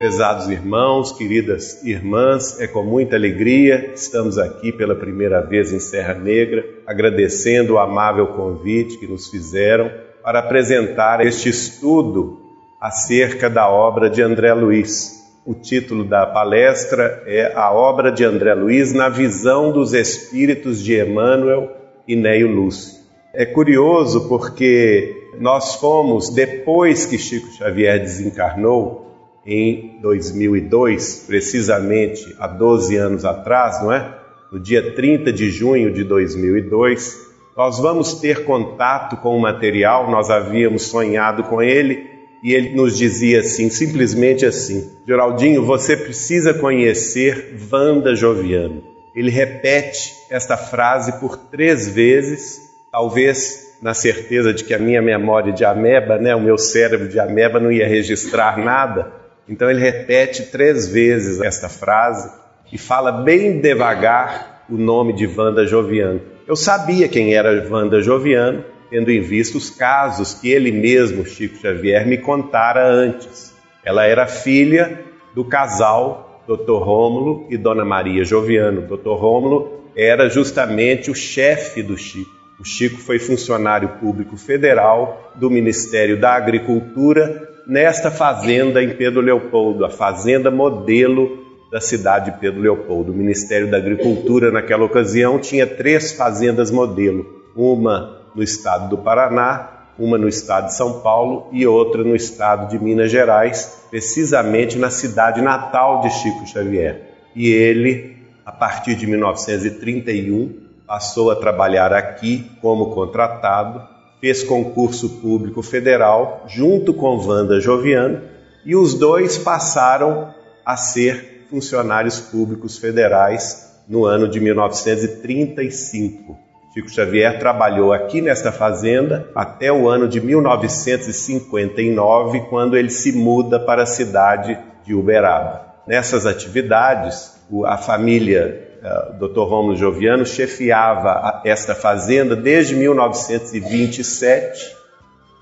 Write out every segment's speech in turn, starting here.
Pesados irmãos, queridas irmãs, é com muita alegria estamos aqui pela primeira vez em Serra Negra, agradecendo o amável convite que nos fizeram para apresentar este estudo acerca da obra de André Luiz. O título da palestra é A Obra de André Luiz na Visão dos Espíritos de Emmanuel e Neio Lúcio. É curioso porque nós fomos, depois que Chico Xavier desencarnou, em 2002, precisamente há 12 anos atrás, não é? No dia 30 de junho de 2002, nós vamos ter contato com o material, nós havíamos sonhado com ele e ele nos dizia assim, simplesmente assim: Geraldinho, você precisa conhecer Wanda Joviano. Ele repete esta frase por três vezes, talvez na certeza de que a minha memória de ameba, né, o meu cérebro de ameba não ia registrar nada, então ele repete três vezes esta frase e fala bem devagar o nome de Wanda Joviano. Eu sabia quem era Wanda Joviano, tendo em vista os casos que ele mesmo, Chico Xavier, me contara antes. Ela era filha do casal Dr. Rômulo e Dona Maria Joviano. Dr. Rômulo era justamente o chefe do Chico. O Chico foi funcionário público federal do Ministério da Agricultura nesta fazenda em Pedro Leopoldo, a fazenda modelo da cidade de Pedro Leopoldo. O Ministério da Agricultura, naquela ocasião, tinha três fazendas modelo: uma no estado do Paraná, uma no estado de São Paulo e outra no estado de Minas Gerais, precisamente na cidade natal de Chico Xavier. E ele, a partir de 1931, passou a trabalhar aqui como contratado fez concurso público federal junto com Wanda Joviano e os dois passaram a ser funcionários públicos federais no ano de 1935. Chico Xavier trabalhou aqui nesta fazenda até o ano de 1959, quando ele se muda para a cidade de Uberaba. Nessas atividades, a família uh, Dr. Romulo Joviano chefiava esta fazenda desde 1927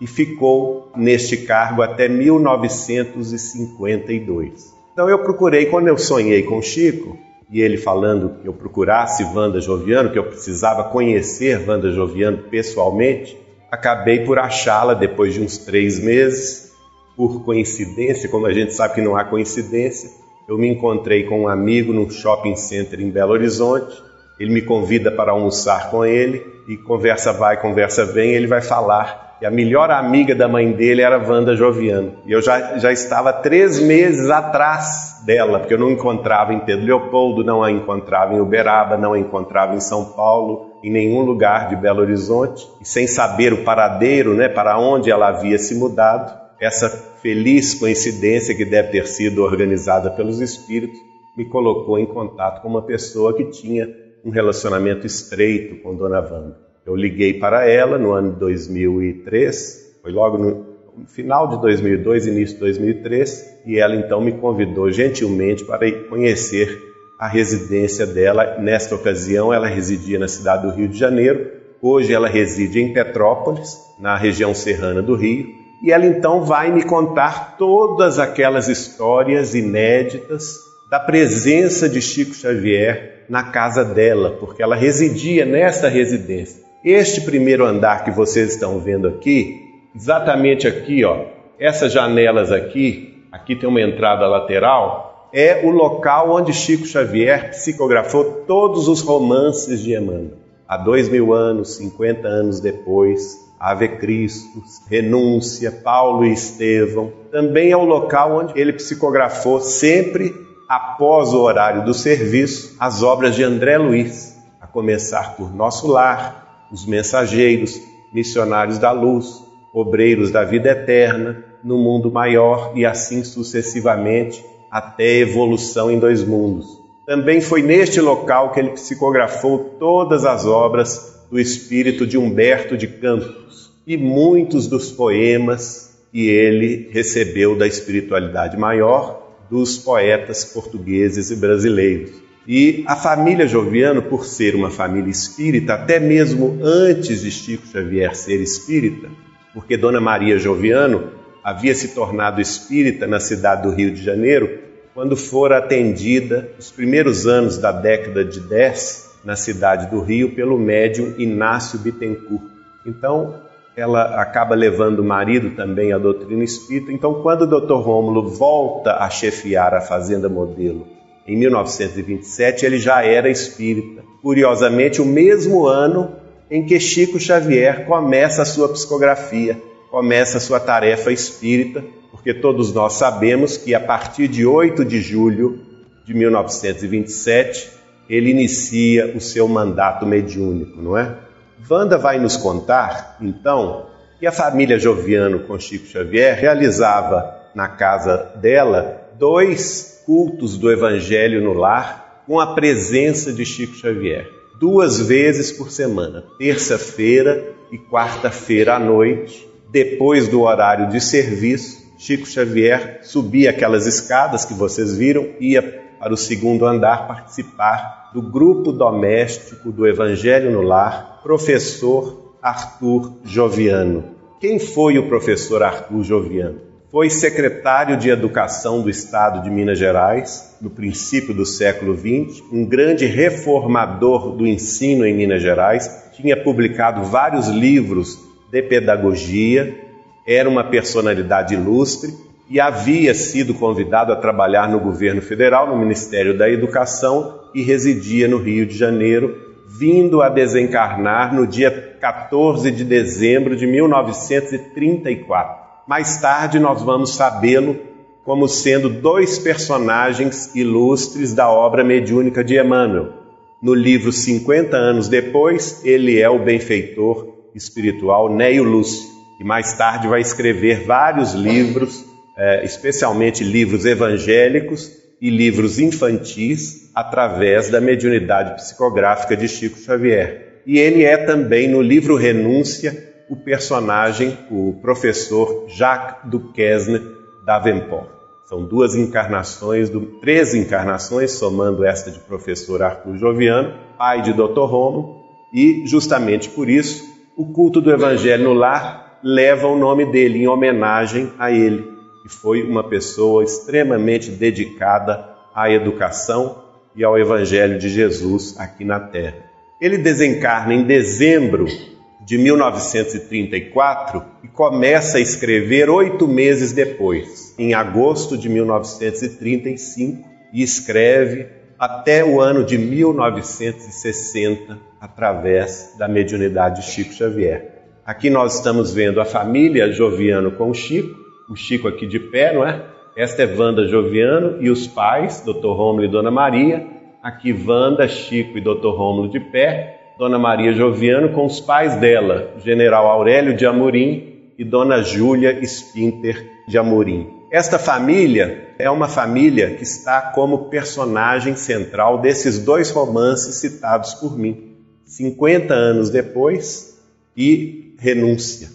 e ficou neste cargo até 1952. Então eu procurei, quando eu sonhei com Chico, e ele falando que eu procurasse Wanda Joviano, que eu precisava conhecer Wanda Joviano pessoalmente, acabei por achá-la depois de uns três meses, por coincidência, como a gente sabe que não há coincidência, eu me encontrei com um amigo num shopping center em Belo Horizonte. Ele me convida para almoçar com ele e conversa vai, conversa vem. Ele vai falar que a melhor amiga da mãe dele era Wanda Joviano. E eu já, já estava três meses atrás dela, porque eu não encontrava em Pedro Leopoldo, não a encontrava em Uberaba, não a encontrava em São Paulo, em nenhum lugar de Belo Horizonte. E sem saber o paradeiro, né, para onde ela havia se mudado, essa feliz coincidência que deve ter sido organizada pelos espíritos me colocou em contato com uma pessoa que tinha um relacionamento estreito com Dona Wanda. Eu liguei para ela no ano de 2003, foi logo no final de 2002, início de 2003, e ela então me convidou gentilmente para conhecer a residência dela. Nesta ocasião, ela residia na cidade do Rio de Janeiro. Hoje ela reside em Petrópolis, na região serrana do Rio, e ela então vai me contar todas aquelas histórias inéditas da presença de Chico Xavier na casa dela, porque ela residia nesta residência. Este primeiro andar que vocês estão vendo aqui, exatamente aqui, ó, essas janelas aqui, aqui tem uma entrada lateral, é o local onde Chico Xavier psicografou todos os romances de Emmanuel. Há dois mil anos, 50 anos depois, Ave Cristo, Renúncia, Paulo e Estevão. Também é o local onde ele psicografou sempre após o horário do serviço as obras de André Luiz, a começar por Nosso Lar, Os Mensageiros, Missionários da Luz, Obreiros da Vida Eterna, No Mundo Maior e assim sucessivamente até evolução em dois mundos. Também foi neste local que ele psicografou todas as obras do espírito de Humberto de Campos e muitos dos poemas que ele recebeu da espiritualidade maior dos poetas portugueses e brasileiros. E a família Joviano, por ser uma família espírita, até mesmo antes de Chico Xavier ser espírita, porque Dona Maria Joviano havia se tornado espírita na cidade do Rio de Janeiro quando fora atendida nos primeiros anos da década de 10 na cidade do Rio pelo médium Inácio Bittencourt. Então, ela acaba levando o marido também à doutrina espírita. Então, quando o Dr. Rômulo volta a chefiar a Fazenda Modelo em 1927, ele já era espírita. Curiosamente, o mesmo ano em que Chico Xavier começa a sua psicografia, começa a sua tarefa espírita, porque todos nós sabemos que a partir de 8 de julho de 1927 ele inicia o seu mandato mediúnico, não é? Wanda vai nos contar, então, que a família Joviano com Chico Xavier realizava na casa dela dois cultos do Evangelho no lar com a presença de Chico Xavier, duas vezes por semana, terça-feira e quarta-feira à noite, depois do horário de serviço. Chico Xavier subia aquelas escadas que vocês viram, ia para o segundo andar participar do grupo doméstico do Evangelho no Lar, professor Arthur Joviano. Quem foi o professor Arthur Joviano? Foi secretário de Educação do Estado de Minas Gerais no princípio do século XX, um grande reformador do ensino em Minas Gerais, tinha publicado vários livros de pedagogia, era uma personalidade ilustre e havia sido convidado a trabalhar no governo federal, no Ministério da Educação e residia no Rio de Janeiro, vindo a desencarnar no dia 14 de dezembro de 1934. Mais tarde nós vamos sabê-lo como sendo dois personagens ilustres da obra mediúnica de Emmanuel. No livro 50 anos depois, ele é o benfeitor espiritual Neio Lúcio, e mais tarde vai escrever vários livros é, especialmente livros evangélicos e livros infantis, através da mediunidade psicográfica de Chico Xavier. E ele é também, no livro Renúncia, o personagem, o professor Jacques Duquesne Davenport. São duas encarnações, três encarnações, somando esta de professor Arthur Joviano, pai de Dr. Romo, e justamente por isso o culto do Evangelho no lar leva o nome dele em homenagem a ele e foi uma pessoa extremamente dedicada à educação e ao Evangelho de Jesus aqui na Terra. Ele desencarna em dezembro de 1934 e começa a escrever oito meses depois, em agosto de 1935, e escreve até o ano de 1960 através da mediunidade de Chico Xavier. Aqui nós estamos vendo a família Joviano com Chico, o Chico aqui de pé, não é? Esta é Wanda Joviano e os pais, Dr. Rômulo e Dona Maria. Aqui Wanda, Chico e Dr. Rômulo de pé. Dona Maria Joviano com os pais dela, General Aurélio de Amorim e Dona Júlia Spinter de Amorim. Esta família é uma família que está como personagem central desses dois romances citados por mim. 50 anos depois e Renúncia.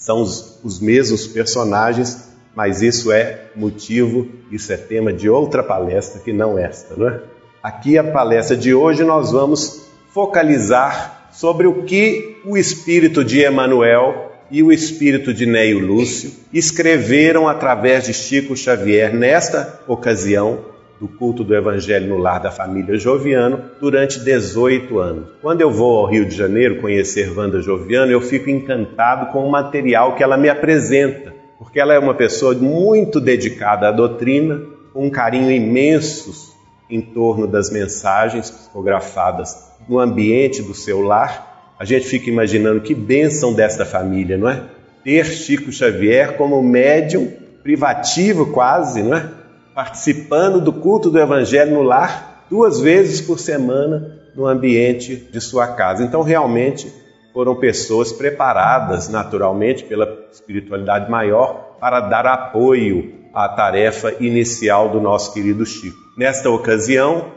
São os, os mesmos personagens, mas isso é motivo, isso é tema de outra palestra que não esta, não é? Aqui a palestra de hoje nós vamos focalizar sobre o que o espírito de Emmanuel e o espírito de Neio Lúcio escreveram através de Chico Xavier nesta ocasião do culto do Evangelho no lar da família Joviano durante 18 anos. Quando eu vou ao Rio de Janeiro conhecer Wanda Joviano, eu fico encantado com o material que ela me apresenta, porque ela é uma pessoa muito dedicada à doutrina, com um carinho imenso em torno das mensagens psicografadas no ambiente do seu lar. A gente fica imaginando que bênção desta família, não é? Ter Chico Xavier como médium privativo quase, não é? Participando do culto do Evangelho no lar duas vezes por semana no ambiente de sua casa. Então, realmente, foram pessoas preparadas naturalmente pela espiritualidade maior para dar apoio à tarefa inicial do nosso querido Chico. Nesta ocasião,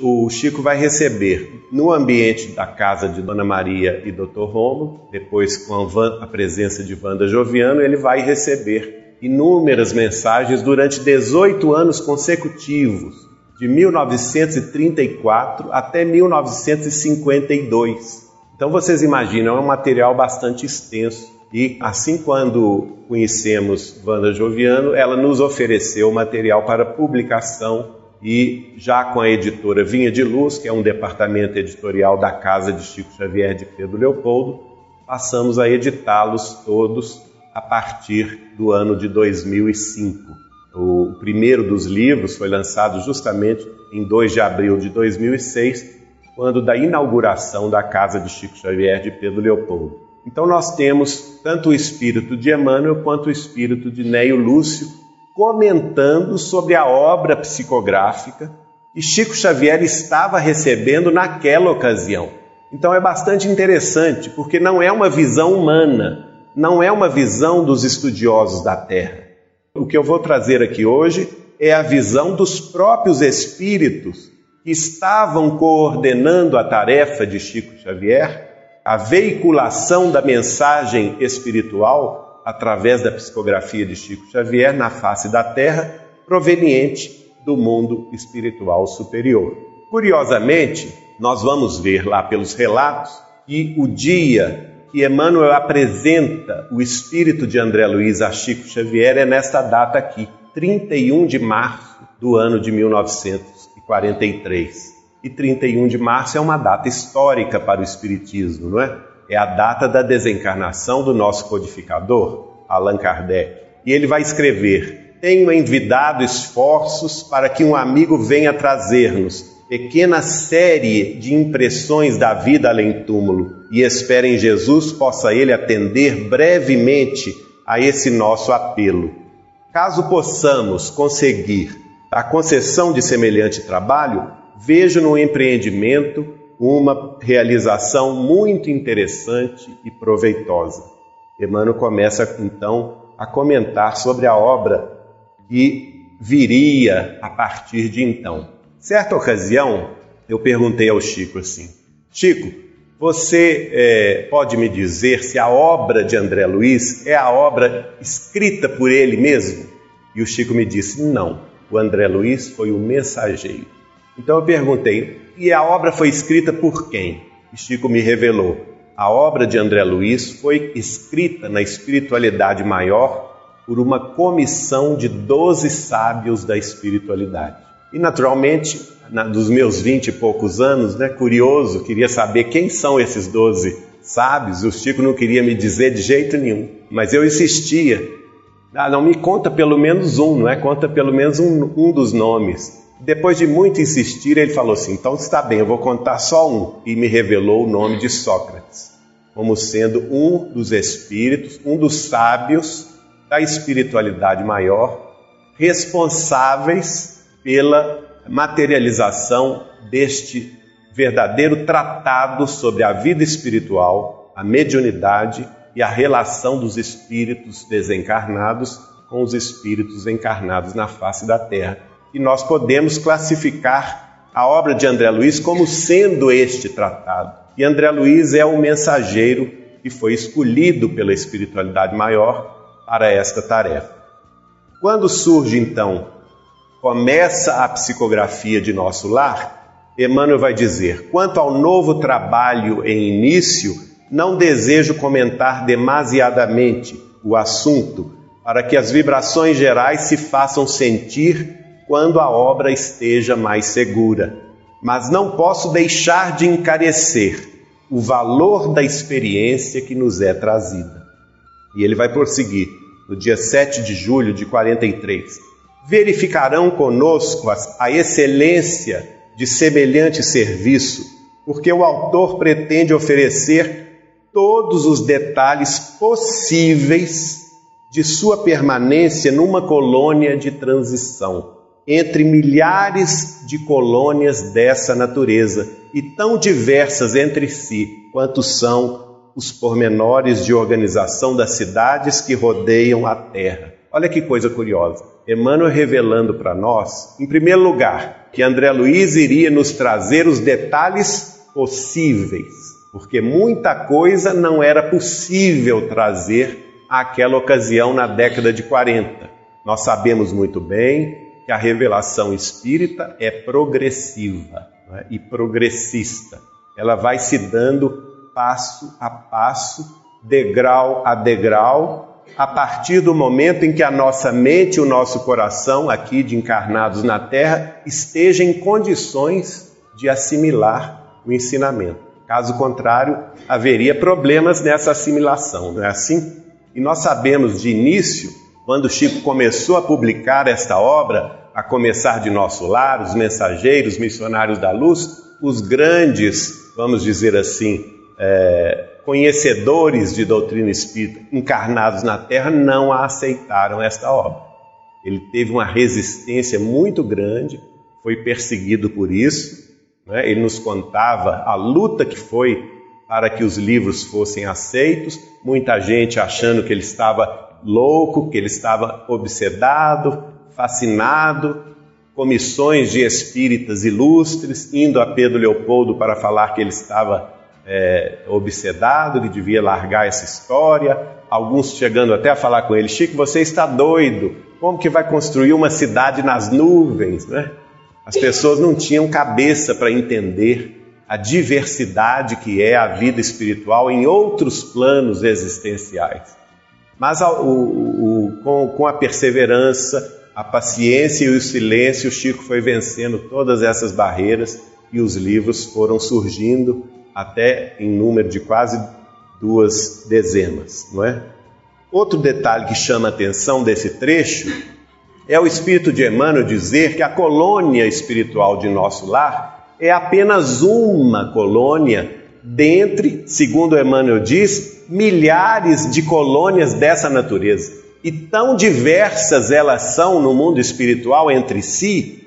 o Chico vai receber no ambiente da casa de Dona Maria e Dr. Romo, depois com a presença de Wanda Joviano, ele vai receber inúmeras mensagens durante 18 anos consecutivos, de 1934 até 1952. Então vocês imaginam, é um material bastante extenso E assim, quando conhecemos Wanda Joviano, ela nos ofereceu material para publicação e já com a editora Vinha de Luz, que é um departamento editorial da Casa de Chico Xavier de Pedro Leopoldo, passamos a editá-los todos a partir do ano de 2005. O primeiro dos livros foi lançado justamente em 2 de abril de 2006, quando da inauguração da Casa de Chico Xavier de Pedro Leopoldo. Então nós temos tanto o espírito de Emmanuel quanto o espírito de Neio Lúcio comentando sobre a obra psicográfica que Chico Xavier estava recebendo naquela ocasião. Então é bastante interessante, porque não é uma visão humana, não é uma visão dos estudiosos da Terra. O que eu vou trazer aqui hoje é a visão dos próprios espíritos que estavam coordenando a tarefa de Chico Xavier a veiculação da mensagem espiritual através da psicografia de Chico Xavier na face da Terra, proveniente do mundo espiritual superior. Curiosamente, nós vamos ver lá pelos relatos que o dia que Emmanuel apresenta o espírito de André Luiz a Chico Xavier é nesta data aqui, 31 de março do ano de 1943 e 31 de março é uma data histórica para o Espiritismo, não é? É a data da desencarnação do nosso codificador, Allan Kardec. E ele vai escrever: Tenho envidado esforços para que um amigo venha trazer-nos pequena série de impressões da vida além túmulo e espero em Jesus possa ele atender brevemente a esse nosso apelo. Caso possamos conseguir a concessão de semelhante trabalho, vejo no empreendimento uma realização muito interessante e proveitosa. Emmanuel começa então a comentar sobre a obra que viria a partir de então. Certa ocasião, eu perguntei ao Chico assim: Chico, você é, pode me dizer se a obra de André Luiz é a obra escrita por ele mesmo? E o Chico me disse: não, o André Luiz foi o mensageiro. Então eu perguntei: e a obra foi escrita por quem? E Chico me revelou: a obra de André Luiz foi escrita na espiritualidade maior por uma comissão de doze sábios da espiritualidade. E naturalmente, na, dos meus vinte e poucos anos, né, curioso, queria saber quem são esses doze sábios. O Chico não queria me dizer de jeito nenhum, mas eu insistia. Ah, não me conta pelo menos um, não é? Conta pelo menos um, um dos nomes. Depois de muito insistir, ele falou assim: então está bem, eu vou contar só um. E me revelou o nome de Sócrates, como sendo um dos espíritos, um dos sábios da espiritualidade maior, responsáveis pela materialização deste verdadeiro tratado sobre a vida espiritual, a mediunidade e a relação dos espíritos desencarnados com os espíritos encarnados na face da Terra e nós podemos classificar a obra de André Luiz como sendo este tratado. E André Luiz é o mensageiro que foi escolhido pela espiritualidade maior para esta tarefa. Quando surge então, começa a psicografia de nosso lar, Emmanuel vai dizer: quanto ao novo trabalho em início, não desejo comentar demasiadamente o assunto, para que as vibrações gerais se façam sentir quando a obra esteja mais segura. Mas não posso deixar de encarecer o valor da experiência que nos é trazida. E ele vai prosseguir no dia 7 de julho de 43. Verificarão conosco a excelência de semelhante serviço, porque o autor pretende oferecer todos os detalhes possíveis de sua permanência numa colônia de transição entre milhares de colônias dessa natureza e tão diversas entre si quanto são os pormenores de organização das cidades que rodeiam a Terra. Olha que coisa curiosa. Emmanuel revelando para nós, em primeiro lugar, que André Luiz iria nos trazer os detalhes possíveis, porque muita coisa não era possível trazer àquela ocasião na década de 40. Nós sabemos muito bem que a revelação espírita é progressiva é? e progressista. Ela vai se dando passo a passo degrau a degrau, a partir do momento em que a nossa mente e o nosso coração, aqui de encarnados na Terra, esteja em condições de assimilar o ensinamento. Caso contrário, haveria problemas nessa assimilação, não é assim? E nós sabemos de início, quando Chico começou a publicar esta obra, a começar de nosso lar, os mensageiros, missionários da luz, os grandes, vamos dizer assim, é, conhecedores de doutrina espírita encarnados na Terra não aceitaram esta obra. Ele teve uma resistência muito grande, foi perseguido por isso. Né? Ele nos contava a luta que foi para que os livros fossem aceitos, muita gente achando que ele estava louco, que ele estava obsedado, fascinado, comissões de espíritas ilustres indo a Pedro Leopoldo para falar que ele estava é, obsedado, que devia largar essa história. Alguns chegando até a falar com ele: Chico, você está doido? Como que vai construir uma cidade nas nuvens? Né? As pessoas não tinham cabeça para entender a diversidade que é a vida espiritual em outros planos existenciais. Mas o, o, o, com, com a perseverança, a paciência e o silêncio, o Chico foi vencendo todas essas barreiras e os livros foram surgindo até em número de quase duas dezenas, não é? Outro detalhe que chama a atenção desse trecho é o espírito de Emmanuel dizer que a colônia espiritual de nosso lar é apenas uma colônia dentre, segundo Emmanuel diz, milhares de colônias dessa natureza. E tão diversas elas são no mundo espiritual entre si,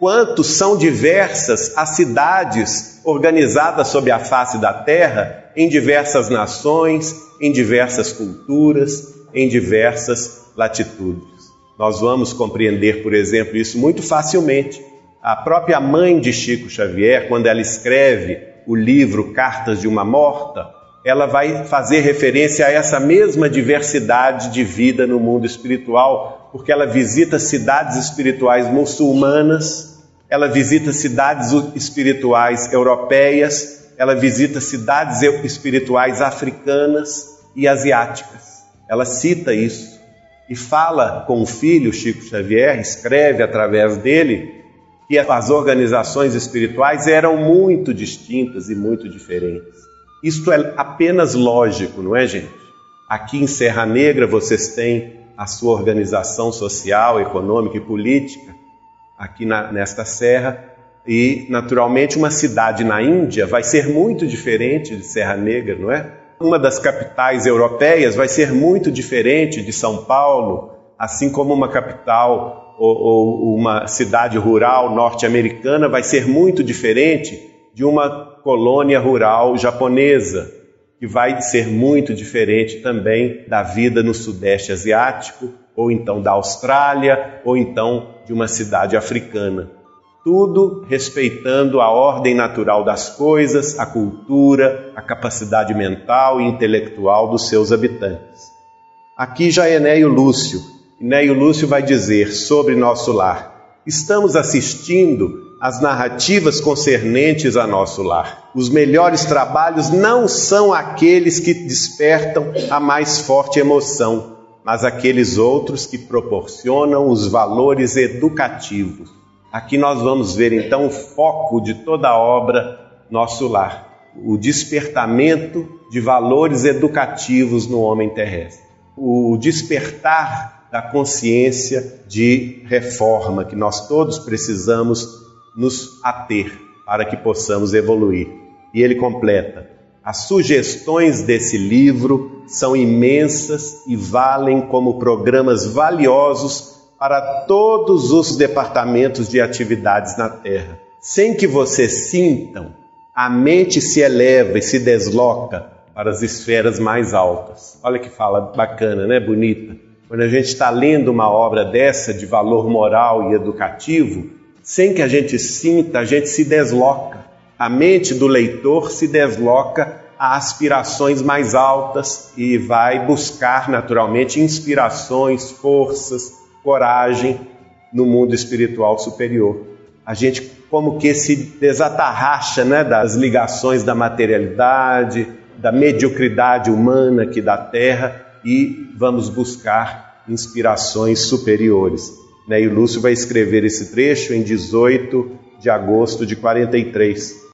quanto são diversas as cidades organizadas sob a face da terra em diversas nações, em diversas culturas, em diversas latitudes. Nós vamos compreender, por exemplo, isso muito facilmente. A própria mãe de Chico Xavier, quando ela escreve o livro Cartas de uma Morta, ela vai fazer referência a essa mesma diversidade de vida no mundo espiritual, porque ela visita cidades espirituais muçulmanas, ela visita cidades espirituais europeias, ela visita cidades espirituais africanas e asiáticas. Ela cita isso e fala com o filho Chico Xavier, escreve através dele que as organizações espirituais eram muito distintas e muito diferentes. Isto é apenas lógico, não é, gente? Aqui em Serra Negra vocês têm a sua organização social, econômica e política, aqui na, nesta serra, e naturalmente uma cidade na Índia vai ser muito diferente de Serra Negra, não é? Uma das capitais europeias vai ser muito diferente de São Paulo, assim como uma capital ou, ou uma cidade rural norte-americana vai ser muito diferente de uma colônia rural japonesa, que vai ser muito diferente também da vida no Sudeste Asiático, ou então da Austrália, ou então de uma cidade africana. Tudo respeitando a ordem natural das coisas, a cultura, a capacidade mental e intelectual dos seus habitantes. Aqui já é Neio Lúcio. Neio Lúcio vai dizer sobre nosso lar: estamos assistindo as narrativas concernentes a nosso lar. Os melhores trabalhos não são aqueles que despertam a mais forte emoção, mas aqueles outros que proporcionam os valores educativos. Aqui nós vamos ver então o foco de toda a obra Nosso Lar, o despertamento de valores educativos no homem terrestre, o despertar da consciência de reforma que nós todos precisamos nos ater para que possamos evoluir. E ele completa: as sugestões desse livro são imensas e valem como programas valiosos para todos os departamentos de atividades na Terra. Sem que vocês sintam, a mente se eleva e se desloca para as esferas mais altas. Olha que fala bacana, né? Bonita. Quando a gente está lendo uma obra dessa de valor moral e educativo, sem que a gente sinta, a gente se desloca. A mente do leitor se desloca a aspirações mais altas e vai buscar naturalmente inspirações, forças, coragem no mundo espiritual superior. A gente como que se desatarracha né, das ligações da materialidade, da mediocridade humana aqui da terra e vamos buscar inspirações superiores. Né? E o Lúcio vai escrever esse trecho em 18 de agosto de 43.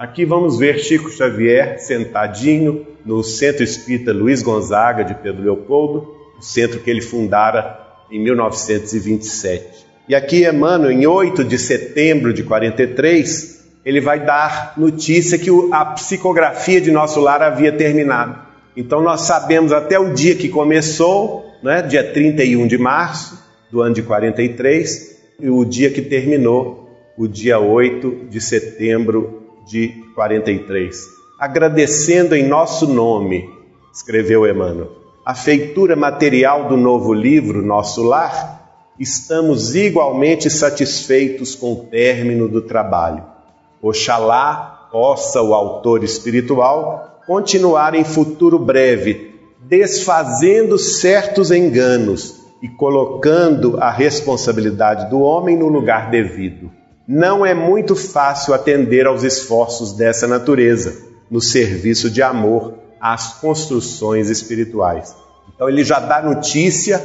Aqui vamos ver Chico Xavier sentadinho no Centro Espírita Luiz Gonzaga de Pedro Leopoldo, o centro que ele fundara em 1927. E aqui Emmanuel, em 8 de setembro de 43, ele vai dar notícia que a psicografia de nosso lar havia terminado. Então nós sabemos até o dia que começou, né, dia 31 de março do ano de 43, e o dia que terminou, o dia 8 de setembro de 43. Agradecendo em nosso nome, escreveu Emmanuel, a feitura material do novo livro, Nosso Lar, estamos igualmente satisfeitos com o término do trabalho. Oxalá possa o autor espiritual continuar em futuro breve, desfazendo certos enganos e colocando a responsabilidade do homem no lugar devido. Não é muito fácil atender aos esforços dessa natureza no serviço de amor às construções espirituais. Então ele já dá notícia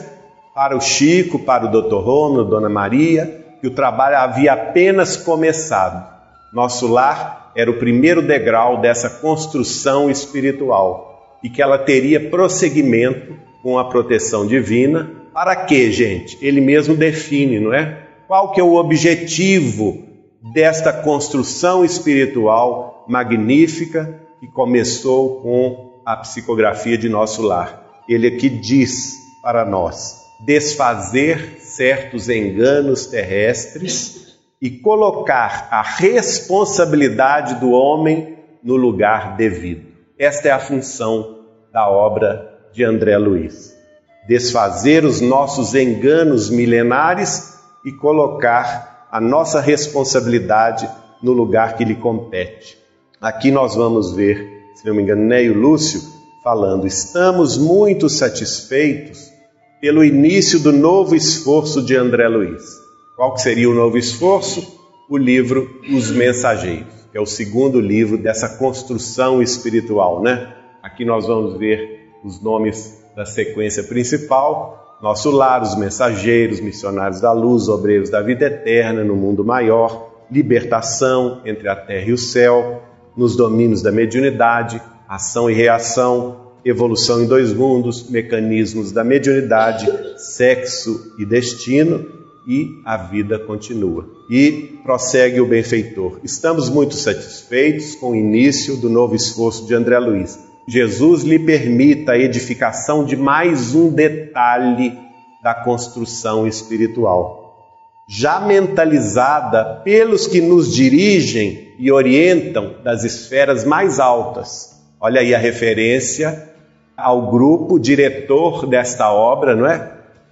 para o Chico, para o Dr. Romulo, Dona Maria, que o trabalho havia apenas começado. Nosso lar era o primeiro degrau dessa construção espiritual e que ela teria prosseguimento com a proteção divina. Para quê, gente? Ele mesmo define, não é? Qual que é o objetivo desta construção espiritual magnífica que começou com a psicografia de nosso lar? Ele aqui diz para nós: desfazer certos enganos terrestres e colocar a responsabilidade do homem no lugar devido. Esta é a função da obra de André Luiz. Desfazer os nossos enganos milenares e colocar a nossa responsabilidade no lugar que lhe compete. Aqui nós vamos ver, se não me engano, Neio Lúcio falando: estamos muito satisfeitos pelo início do novo esforço de André Luiz. Qual seria o novo esforço? O livro Os Mensageiros, que é o segundo livro dessa construção espiritual, né? Aqui nós vamos ver os nomes da sequência principal: Nosso Lar, os Mensageiros, Missionários da Luz, Obreiros da Vida Eterna, no Mundo Maior, Libertação entre a Terra e o Céu, nos domínios da mediunidade, ação e reação, evolução em dois mundos, mecanismos da mediunidade, sexo e destino, e a vida continua. E prossegue o benfeitor. Estamos muito satisfeitos com o início do novo esforço de André Luiz. Jesus lhe permita a edificação de mais um detalhe da construção espiritual, já mentalizada pelos que nos dirigem e orientam das esferas mais altas. Olha aí a referência ao grupo diretor desta obra, não é?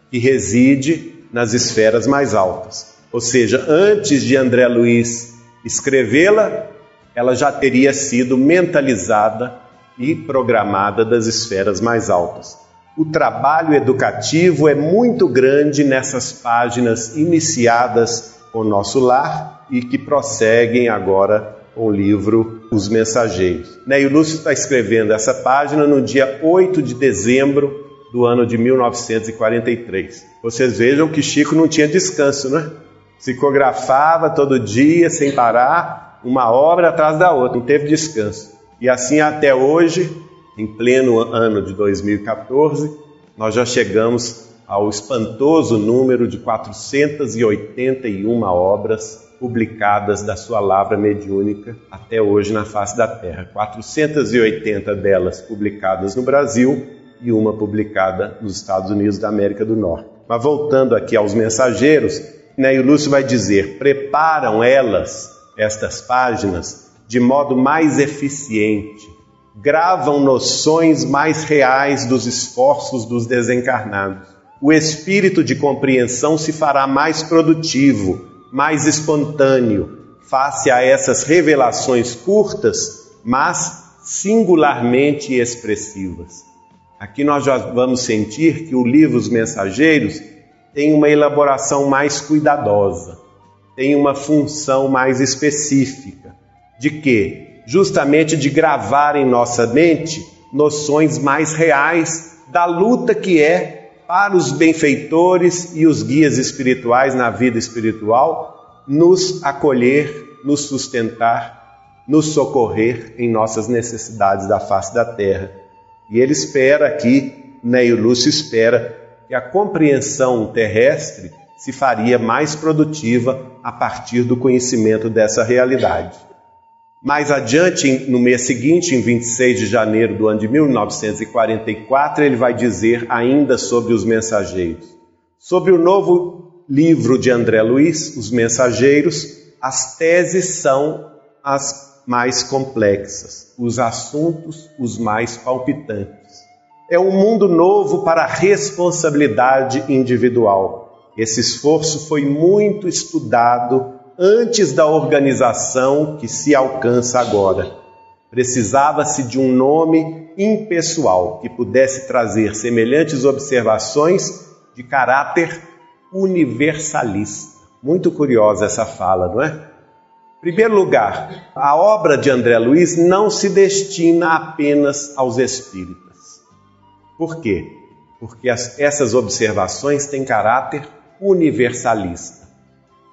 Que reside nas esferas mais altas. Ou seja, antes de André Luiz escrevê-la, ela já teria sido mentalizada e programada das esferas mais altas. O trabalho educativo é muito grande nessas páginas iniciadas com nosso lar e que prosseguem agora com o livro Os Mensageiros. E o Lúcio está escrevendo essa página no dia 8 de dezembro do ano de 1943. Vocês vejam que Chico não tinha descanso, né? Psicografava todo dia, sem parar, uma obra atrás da outra, não teve descanso. E assim até hoje, em pleno ano de 2014, nós já chegamos ao espantoso número de 481 obras publicadas da sua lavra mediúnica até hoje na face da Terra. 480 delas publicadas no Brasil e uma publicada nos Estados Unidos da América do Norte. Mas voltando aqui aos mensageiros, né, o Lúcio vai dizer: preparam elas, estas páginas, de modo mais eficiente, gravam noções mais reais dos esforços dos desencarnados. O espírito de compreensão se fará mais produtivo mais espontâneo face a essas revelações curtas, mas singularmente expressivas. Aqui nós já vamos sentir que o livro Os Mensageiros tem uma elaboração mais cuidadosa, tem uma função mais específica. De quê? justamente de gravar em nossa mente noções mais reais da luta que é para os benfeitores e os guias espirituais na vida espiritual nos acolher, nos sustentar, nos socorrer em nossas necessidades da face da terra. E ele espera aqui, Neio Lúcio espera que a compreensão terrestre se faria mais produtiva a partir do conhecimento dessa realidade. Mais adiante, no mês seguinte, em 26 de janeiro do ano de 1944, ele vai dizer ainda sobre os mensageiros. Sobre o novo livro de André Luiz, Os Mensageiros, as teses são as mais complexas, os assuntos os mais palpitantes. É um mundo novo para a responsabilidade individual. Esse esforço foi muito estudado antes da organização que se alcança agora. Precisava-se de um nome impessoal que pudesse trazer semelhantes observações de caráter universalista. Muito curiosa essa fala, não é? Primeiro lugar, a obra de André Luiz não se destina apenas aos espíritas. Por quê? Porque as, essas observações têm caráter universalista.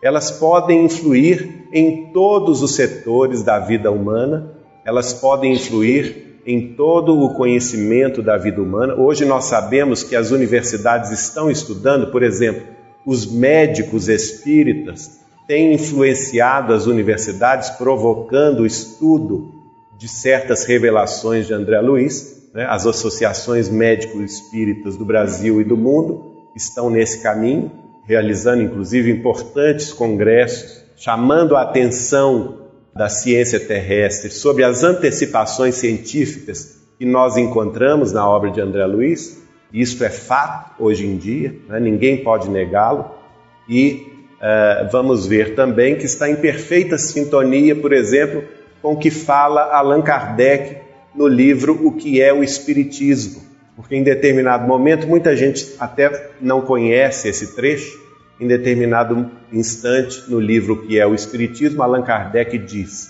Elas podem influir em todos os setores da vida humana, elas podem influir em todo o conhecimento da vida humana. Hoje nós sabemos que as universidades estão estudando, por exemplo, os médicos espíritas tem influenciado as universidades, provocando o estudo de certas revelações de André Luiz. Né? As associações médico-espíritas do Brasil e do mundo estão nesse caminho, realizando inclusive importantes congressos, chamando a atenção da ciência terrestre sobre as antecipações científicas que nós encontramos na obra de André Luiz. Isso é fato hoje em dia, né? ninguém pode negá-lo. E Uh, vamos ver também que está em perfeita sintonia, por exemplo, com o que fala Allan Kardec no livro O que é o Espiritismo. Porque em determinado momento, muita gente até não conhece esse trecho, em determinado instante, no livro que é o Espiritismo, Allan Kardec diz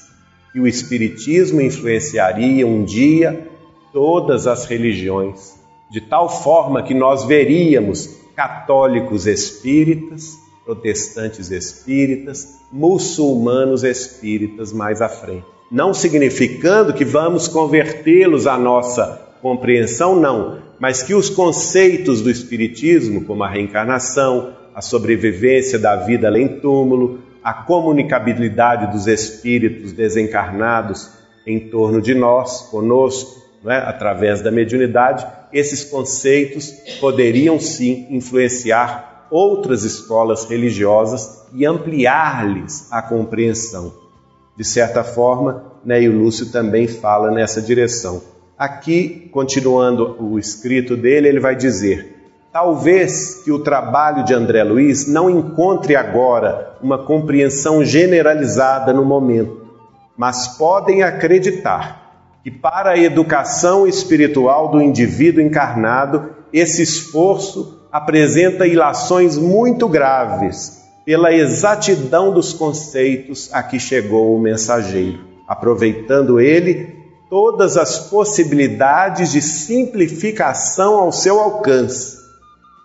que o Espiritismo influenciaria um dia todas as religiões, de tal forma que nós veríamos católicos espíritas, protestantes espíritas, muçulmanos espíritas mais à frente. Não significando que vamos convertê-los à nossa compreensão, não, mas que os conceitos do espiritismo, como a reencarnação, a sobrevivência da vida além túmulo, a comunicabilidade dos espíritos desencarnados em torno de nós, conosco, é? através da mediunidade, esses conceitos poderiam sim influenciar outras escolas religiosas e ampliar-lhes a compreensão. De certa forma, Neio Lúcio também fala nessa direção. Aqui, continuando o escrito dele, ele vai dizer: Talvez que o trabalho de André Luiz não encontre agora uma compreensão generalizada no momento, mas podem acreditar que para a educação espiritual do indivíduo encarnado, esse esforço apresenta ilações muito graves pela exatidão dos conceitos a que chegou o mensageiro, aproveitando ele todas as possibilidades de simplificação ao seu alcance.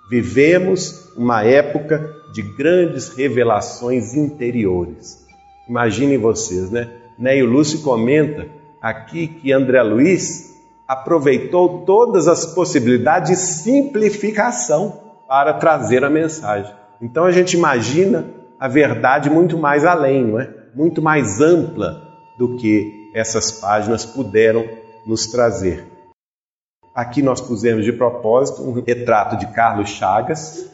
Vivemos uma época de grandes revelações interiores. Imaginem vocês, né? Neio Lúcio comenta aqui que André Luiz aproveitou todas as possibilidades de simplificação para trazer a mensagem. Então a gente imagina a verdade muito mais além, não é? Muito mais ampla do que essas páginas puderam nos trazer. Aqui nós pusemos de propósito um retrato de Carlos Chagas.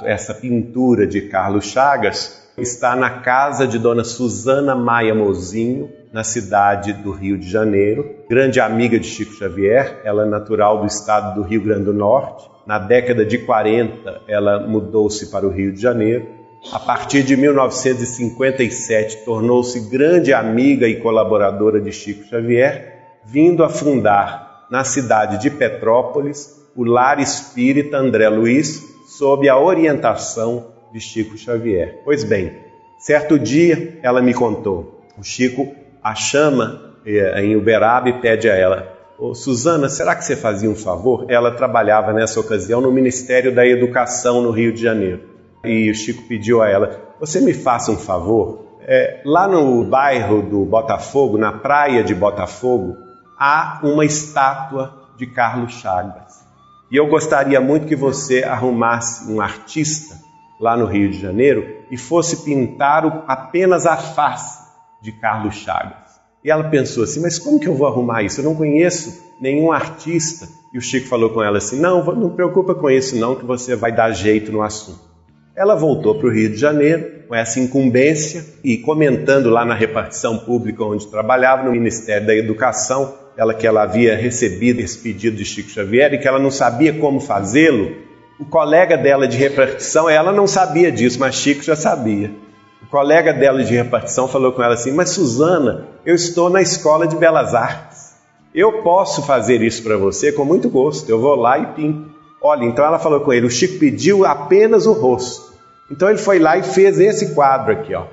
Essa pintura de Carlos Chagas está na casa de Dona Susana Maia Mozinho, na cidade do Rio de Janeiro, grande amiga de Chico Xavier, ela é natural do estado do Rio Grande do Norte. Na década de 40, ela mudou-se para o Rio de Janeiro. A partir de 1957, tornou-se grande amiga e colaboradora de Chico Xavier, vindo a fundar na cidade de Petrópolis o Lar Espírita André Luiz, sob a orientação de Chico Xavier. Pois bem, certo dia ela me contou: o Chico a chama eh, em Uberaba e pede a ela: Ô, Suzana, será que você fazia um favor? Ela trabalhava nessa ocasião no Ministério da Educação no Rio de Janeiro. E o Chico pediu a ela: Você me faça um favor? É, lá no bairro do Botafogo, na praia de Botafogo, há uma estátua de Carlos Chagas. E eu gostaria muito que você arrumasse um artista lá no Rio de Janeiro e fosse pintar apenas a face de Carlos Chagas. E ela pensou assim: mas como que eu vou arrumar isso? Eu não conheço nenhum artista. E o Chico falou com ela assim: não, não preocupa com isso, não, que você vai dar jeito no assunto. Ela voltou para o Rio de Janeiro com essa incumbência e comentando lá na repartição pública onde trabalhava, no Ministério da Educação, ela que ela havia recebido esse pedido de Chico Xavier e que ela não sabia como fazê-lo. O colega dela de repartição, ela não sabia disso, mas Chico já sabia. O colega dela de repartição falou com ela assim: Mas Suzana, eu estou na escola de belas artes. Eu posso fazer isso para você com muito gosto. Eu vou lá e pinto. Olha, então ela falou com ele: o Chico pediu apenas o rosto. Então ele foi lá e fez esse quadro aqui, ó.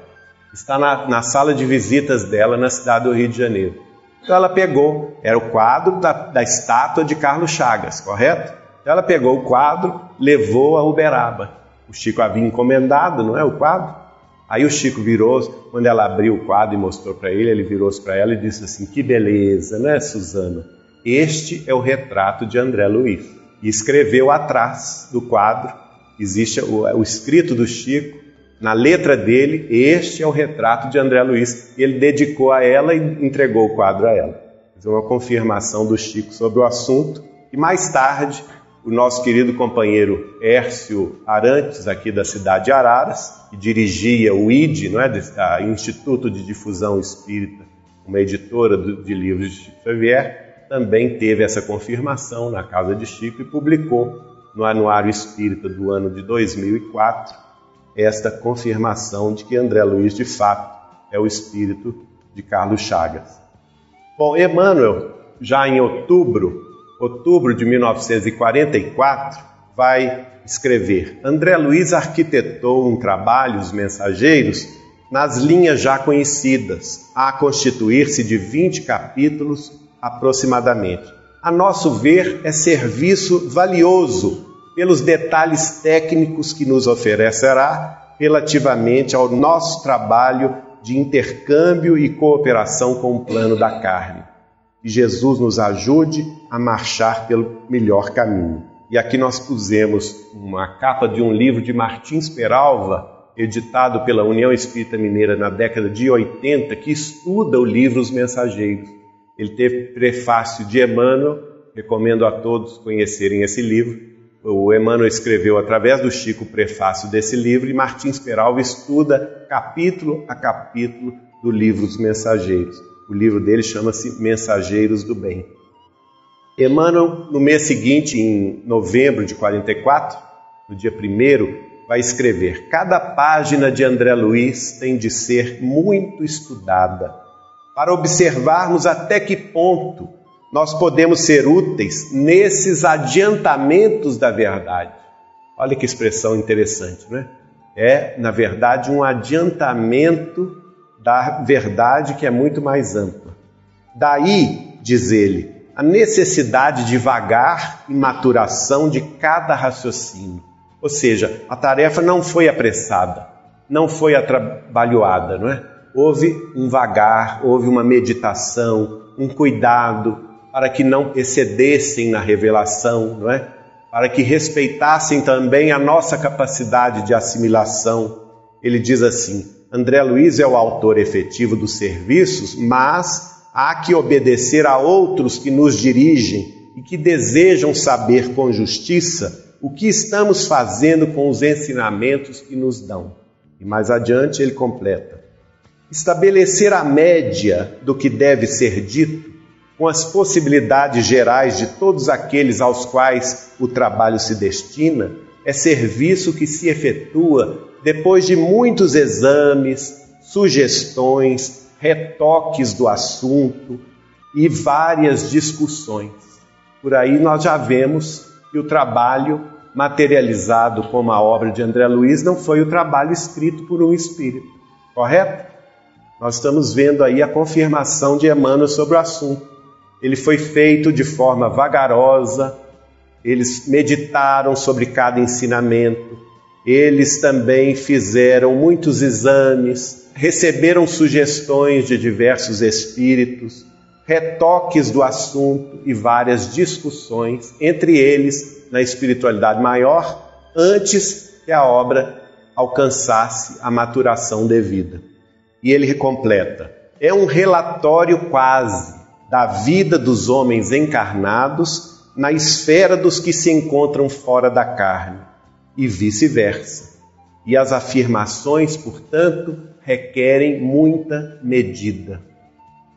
Está na, na sala de visitas dela na cidade do Rio de Janeiro. Então ela pegou, era o quadro da, da estátua de Carlos Chagas, correto? Então ela pegou o quadro, levou a Uberaba. O Chico havia encomendado, não é? O quadro. Aí o Chico virou, quando ela abriu o quadro e mostrou para ele, ele virou-se para ela e disse assim: Que beleza, né, Suzana? Este é o retrato de André Luiz. E escreveu atrás do quadro, existe o, o escrito do Chico, na letra dele, este é o retrato de André Luiz. Ele dedicou a ela e entregou o quadro a ela. É uma confirmação do Chico sobre o assunto. E mais tarde, o nosso querido companheiro Hércio Arantes, aqui da cidade de Araras, que dirigia o ID, não é? o Instituto de Difusão Espírita, uma editora de livros de Chico Xavier, também teve essa confirmação na casa de Chico e publicou no Anuário Espírita do ano de 2004 esta confirmação de que André Luiz, de fato, é o espírito de Carlos Chagas. Bom, Emmanuel, já em outubro outubro de 1944, vai escrever: André Luiz arquitetou um trabalho, Os Mensageiros, nas linhas já conhecidas, a constituir-se de 20 capítulos aproximadamente. A nosso ver, é serviço valioso pelos detalhes técnicos que nos oferecerá relativamente ao nosso trabalho de intercâmbio e cooperação com o plano da carne que Jesus nos ajude a marchar pelo melhor caminho. E aqui nós pusemos uma capa de um livro de Martins Peralva, editado pela União Espírita Mineira na década de 80, que estuda o livro Os Mensageiros. Ele teve prefácio de Emmanuel, recomendo a todos conhecerem esse livro. O Emmanuel escreveu através do Chico o prefácio desse livro e Martins Peralva estuda capítulo a capítulo do livro Os Mensageiros. O livro dele chama-se Mensageiros do Bem. Emmanuel, no mês seguinte, em novembro de 44, no dia 1 vai escrever: Cada página de André Luiz tem de ser muito estudada para observarmos até que ponto nós podemos ser úteis nesses adiantamentos da verdade. Olha que expressão interessante, não é? É, na verdade, um adiantamento da verdade que é muito mais ampla. Daí, diz ele, a necessidade de vagar e maturação de cada raciocínio. Ou seja, a tarefa não foi apressada, não foi atrabalhoada, não é? Houve um vagar, houve uma meditação, um cuidado para que não excedessem na revelação, não é? Para que respeitassem também a nossa capacidade de assimilação. Ele diz assim: André Luiz é o autor efetivo dos serviços, mas há que obedecer a outros que nos dirigem e que desejam saber com justiça o que estamos fazendo com os ensinamentos que nos dão. E mais adiante ele completa: estabelecer a média do que deve ser dito com as possibilidades gerais de todos aqueles aos quais o trabalho se destina é serviço que se efetua depois de muitos exames, sugestões, retoques do assunto e várias discussões. Por aí nós já vemos que o trabalho materializado como a obra de André Luiz não foi o trabalho escrito por um espírito, correto? Nós estamos vendo aí a confirmação de Emmanuel sobre o assunto. Ele foi feito de forma vagarosa, eles meditaram sobre cada ensinamento, eles também fizeram muitos exames, receberam sugestões de diversos espíritos, retoques do assunto e várias discussões, entre eles na espiritualidade maior, antes que a obra alcançasse a maturação devida. E ele completa: é um relatório quase da vida dos homens encarnados na esfera dos que se encontram fora da carne, e vice-versa. E as afirmações, portanto, requerem muita medida.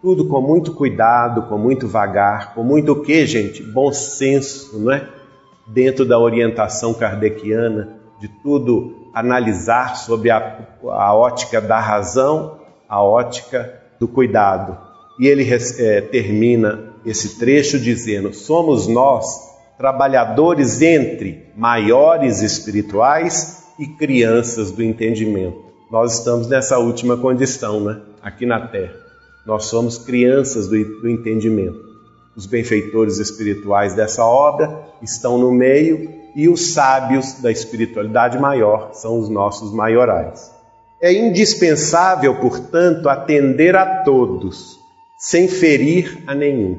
Tudo com muito cuidado, com muito vagar, com muito o que, gente? Bom senso, não é? Dentro da orientação kardeciana, de tudo analisar sobre a, a ótica da razão, a ótica do cuidado. E ele é, termina esse trecho dizendo: Somos nós trabalhadores entre maiores espirituais e crianças do entendimento. Nós estamos nessa última condição, né? Aqui na Terra. Nós somos crianças do, do entendimento. Os benfeitores espirituais dessa obra estão no meio e os sábios da espiritualidade maior são os nossos maiorais. É indispensável, portanto, atender a todos, sem ferir a nenhum.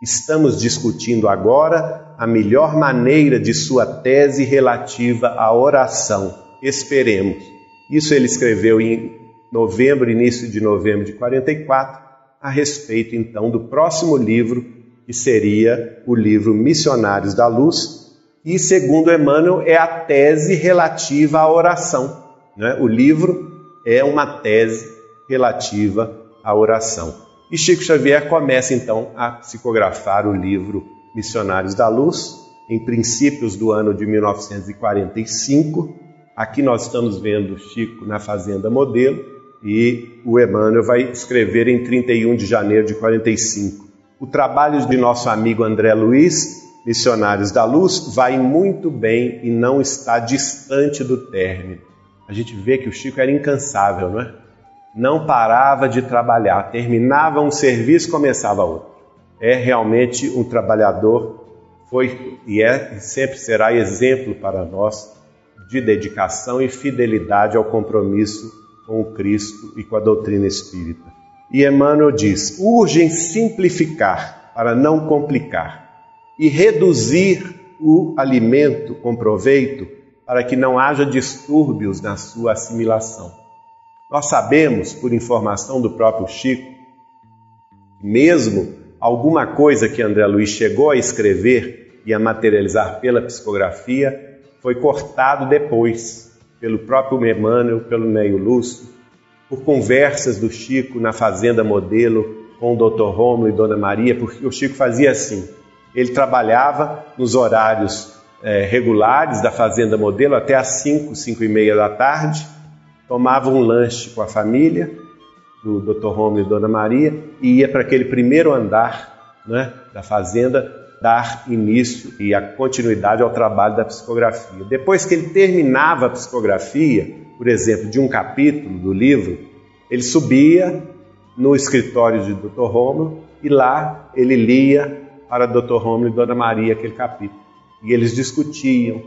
Estamos discutindo agora a melhor maneira de sua tese relativa à oração. Esperemos. Isso ele escreveu em novembro, início de novembro de 44, a respeito então do próximo livro, que seria o livro Missionários da Luz, e segundo Emmanuel, é a tese relativa à oração. Né? O livro é uma tese relativa à oração. E Chico Xavier começa então a psicografar o livro Missionários da Luz, em princípios do ano de 1945. Aqui nós estamos vendo Chico na Fazenda Modelo, e o Emmanuel vai escrever em 31 de janeiro de 45. O trabalho de nosso amigo André Luiz, Missionários da Luz, vai muito bem e não está distante do término. A gente vê que o Chico era incansável, não é? Não parava de trabalhar, terminava um serviço, começava outro. É realmente um trabalhador, foi e é e sempre será exemplo para nós de dedicação e fidelidade ao compromisso com o Cristo e com a doutrina espírita. E Emmanuel diz: urgem simplificar para não complicar e reduzir o alimento com proveito para que não haja distúrbios na sua assimilação. Nós sabemos, por informação do próprio Chico, mesmo alguma coisa que André Luiz chegou a escrever e a materializar pela psicografia foi cortado depois pelo próprio Emmanuel, pelo Neio Lúcio, por conversas do Chico na Fazenda Modelo com o Dr. Romulo e Dona Maria, porque o Chico fazia assim. Ele trabalhava nos horários é, regulares da Fazenda Modelo até às 5, 5 e meia da tarde, tomava um lanche com a família do Dr. Romulo e Dona Maria e ia para aquele primeiro andar né, da fazenda dar início e a continuidade ao trabalho da psicografia. Depois que ele terminava a psicografia, por exemplo, de um capítulo do livro, ele subia no escritório de Dr. Romulo e lá ele lia para Dr. Romulo e Dona Maria aquele capítulo. E eles discutiam,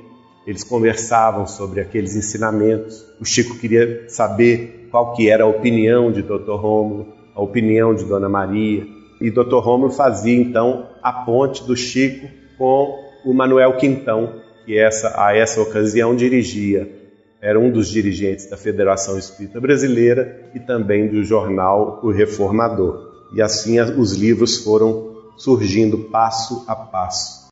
eles conversavam sobre aqueles ensinamentos. O Chico queria saber qual que era a opinião de Dr. Romulo, a opinião de Dona Maria. E Dr. Romulo fazia então a ponte do Chico com o Manuel Quintão, que essa, a essa ocasião dirigia, era um dos dirigentes da Federação Espírita Brasileira e também do jornal O Reformador. E assim os livros foram surgindo passo a passo.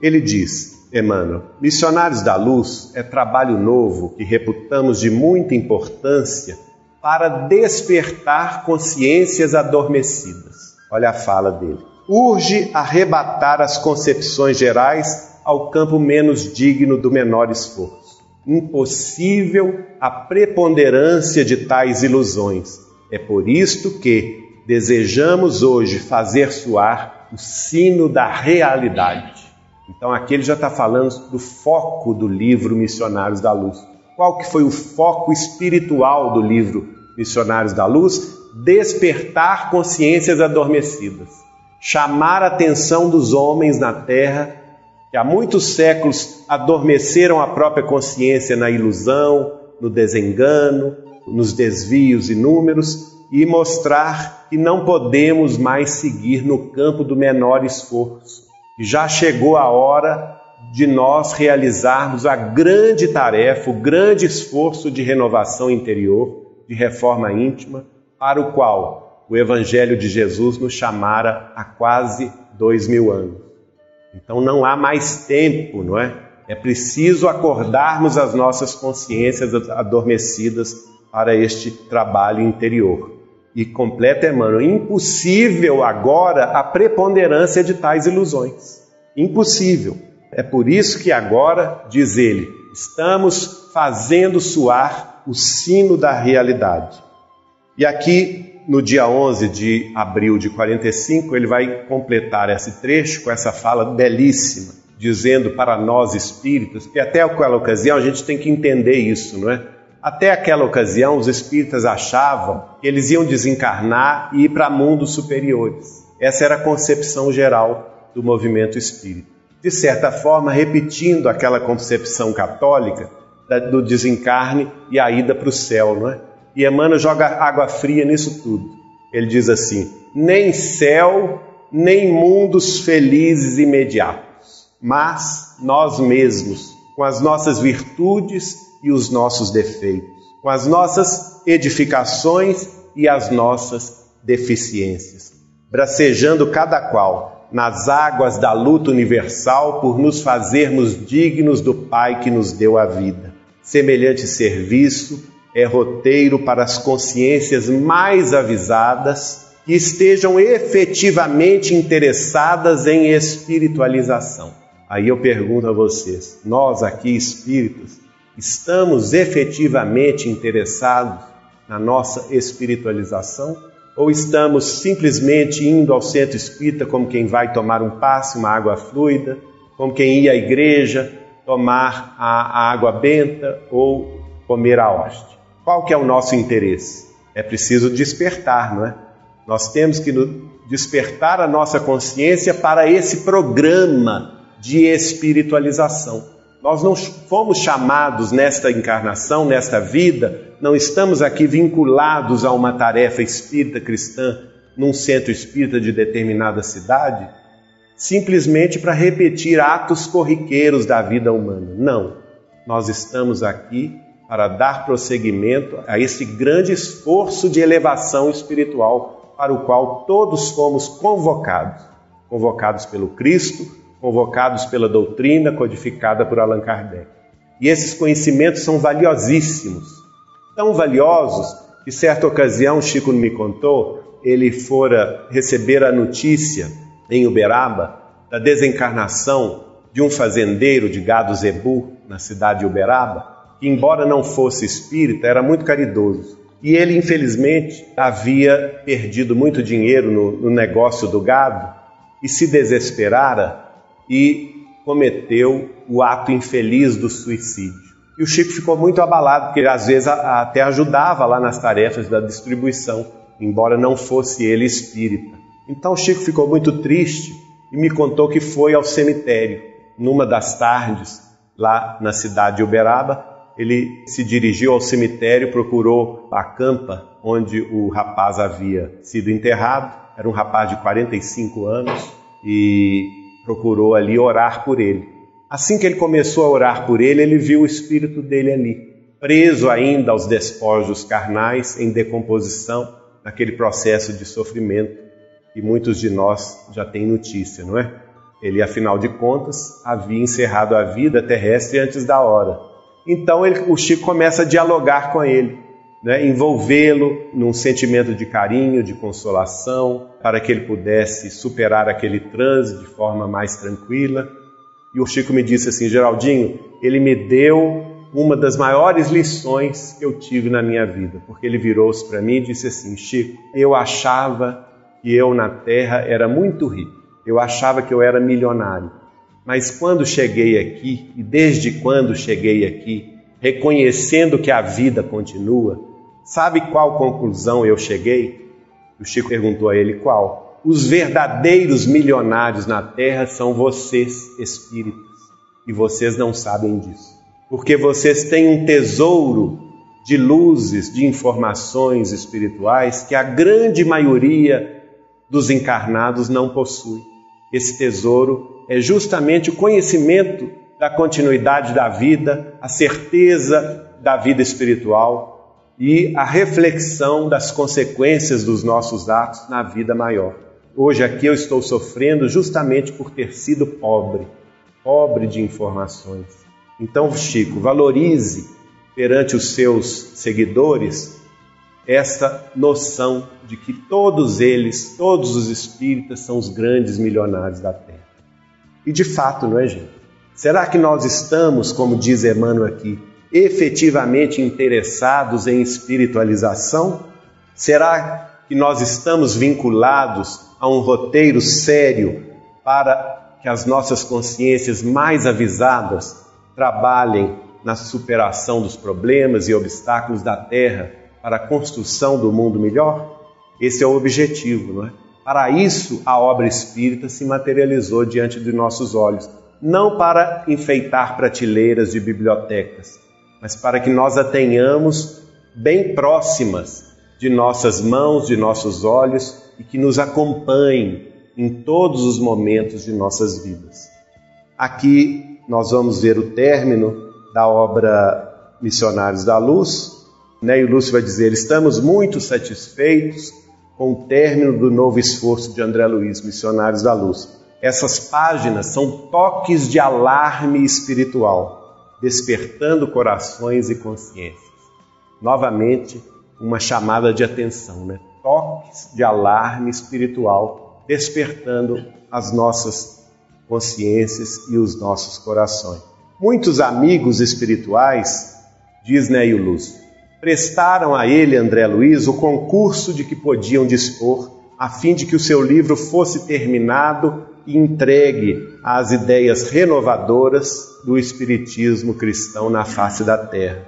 Ele diz, Emmanuel, Missionários da Luz é trabalho novo que reputamos de muita importância para despertar consciências adormecidas. Olha a fala dele urge arrebatar as concepções gerais ao campo menos digno do menor esforço. Impossível a preponderância de tais ilusões. É por isto que desejamos hoje fazer soar o sino da realidade. Então aqui ele já está falando do foco do livro Missionários da Luz. Qual que foi o foco espiritual do livro Missionários da Luz, despertar consciências adormecidas, chamar a atenção dos homens na Terra que há muitos séculos adormeceram a própria consciência na ilusão, no desengano, nos desvios inúmeros e mostrar que não podemos mais seguir no campo do menor esforço. Já chegou a hora de nós realizarmos a grande tarefa, o grande esforço de renovação interior, de reforma íntima, para o qual o Evangelho de Jesus nos chamara há quase dois mil anos. Então não há mais tempo, não é? É preciso acordarmos as nossas consciências adormecidas para este trabalho interior. E completa Emmanuel, impossível agora a preponderância de tais ilusões. Impossível. É por isso que agora, diz ele, estamos fazendo soar o sino da realidade. E aqui, no dia 11 de abril de 45, ele vai completar esse trecho com essa fala belíssima, dizendo para nós espíritas, que até aquela ocasião a gente tem que entender isso, não é? Até aquela ocasião, os espíritas achavam que eles iam desencarnar e ir para mundos superiores. Essa era a concepção geral do movimento espírita. De certa forma, repetindo aquela concepção católica do desencarne e a ida para o céu, não é? E Emmanuel joga água fria nisso tudo. Ele diz assim: nem céu, nem mundos felizes imediatos, mas nós mesmos, com as nossas virtudes e os nossos defeitos, com as nossas edificações e as nossas deficiências, bracejando cada qual nas águas da luta universal por nos fazermos dignos do Pai que nos deu a vida. Semelhante serviço é roteiro para as consciências mais avisadas que estejam efetivamente interessadas em espiritualização. Aí eu pergunto a vocês, nós aqui espíritos, Estamos efetivamente interessados na nossa espiritualização? Ou estamos simplesmente indo ao centro espírita como quem vai tomar um passe, uma água fluida, como quem ia à igreja tomar a, água benta ou comer a hóstia? Qual que é o nosso interesse? É preciso despertar, não é? Nós temos que despertar a nossa consciência para esse programa de espiritualização. Nós não fomos chamados nesta encarnação, nesta vida, não estamos aqui vinculados a uma tarefa espírita cristã num centro espírita de determinada cidade, simplesmente para repetir atos corriqueiros da vida humana. Não. Nós estamos aqui para dar prosseguimento a esse grande esforço de elevação espiritual para o qual todos fomos convocados convocados pelo Cristo convocados pela doutrina codificada por Allan Kardec. E esses conhecimentos são valiosíssimos, tão valiosos que certa ocasião Chico me contou, ele fora receber a notícia em Uberaba da desencarnação de um fazendeiro de gado zebu na cidade de Uberaba, que embora não fosse espírita, era muito caridoso. E ele, infelizmente, havia perdido muito dinheiro no, no negócio do gado e se desesperara e cometeu o ato infeliz do suicídio. E o Chico ficou muito abalado, porque às vezes até ajudava lá nas tarefas da distribuição, embora não fosse ele espírita. Então o Chico ficou muito triste e me contou que foi ao cemitério. Numa das tardes, lá na cidade de Uberaba, ele se dirigiu ao cemitério, procurou a campa onde o rapaz havia sido enterrado. Era um rapaz de 45 anos e procurou ali orar por ele. Assim que ele começou a orar por ele, ele viu o espírito dele ali, preso ainda aos despojos carnais, em decomposição, naquele processo de sofrimento que muitos de nós já têm notícia, não é? Ele, afinal de contas, havia encerrado a vida terrestre antes da hora. Então ele, o Chico começa a dialogar com ele né, envolvê-lo num sentimento de carinho, de consolação, para que ele pudesse superar aquele transe de forma mais tranquila. E o Chico me disse assim: Geraldinho, ele me deu uma das maiores lições que eu tive na minha vida, porque ele virou-se para mim e disse assim: Chico, eu achava que eu na terra era muito rico, eu achava que eu era milionário, mas quando cheguei aqui, e desde quando cheguei aqui, reconhecendo que a vida continua, Sabe qual conclusão eu cheguei? O Chico perguntou a ele qual. Os verdadeiros milionários na Terra são vocês, espíritas, e vocês não sabem disso. Porque vocês têm um tesouro de luzes, de informações espirituais que a grande maioria dos encarnados não possui. Esse tesouro é justamente o conhecimento da continuidade da vida, a certeza da vida espiritual e a reflexão das consequências dos nossos atos na vida maior. Hoje aqui eu estou sofrendo justamente por ter sido pobre, pobre de informações. Então, Chico, valorize perante os seus seguidores esta noção de que todos eles, todos os espíritas, são os grandes milionários da Terra. E de fato, não é, gente? Será que nós estamos, como diz Emmanuel aqui, efetivamente interessados em espiritualização? Será que nós estamos vinculados a um roteiro sério para que as nossas consciências mais avisadas trabalhem na superação dos problemas e obstáculos da Terra para a construção do mundo melhor? Esse é o objetivo, não é? Para isso, a obra espírita se materializou diante de nossos olhos não para enfeitar prateleiras de bibliotecas, mas para que nós a tenhamos bem próximas de nossas mãos, de nossos olhos e que nos acompanhem em todos os momentos de nossas vidas. Aqui nós vamos ver o término da obra Missionários da Luz. Né? E o Lúcio vai dizer: estamos muito satisfeitos com o término do novo esforço de André Luiz, Missionários da Luz. Essas páginas são toques de alarme espiritual, despertando corações e consciências. Novamente, uma chamada de atenção, né? Toques de alarme espiritual, despertando as nossas consciências e os nossos corações. Muitos amigos espirituais, diz Neio Lúcio, prestaram a ele, André Luiz, o concurso de que podiam dispor, a fim de que o seu livro fosse terminado e entregue às ideias renovadoras do Espiritismo cristão na face da terra.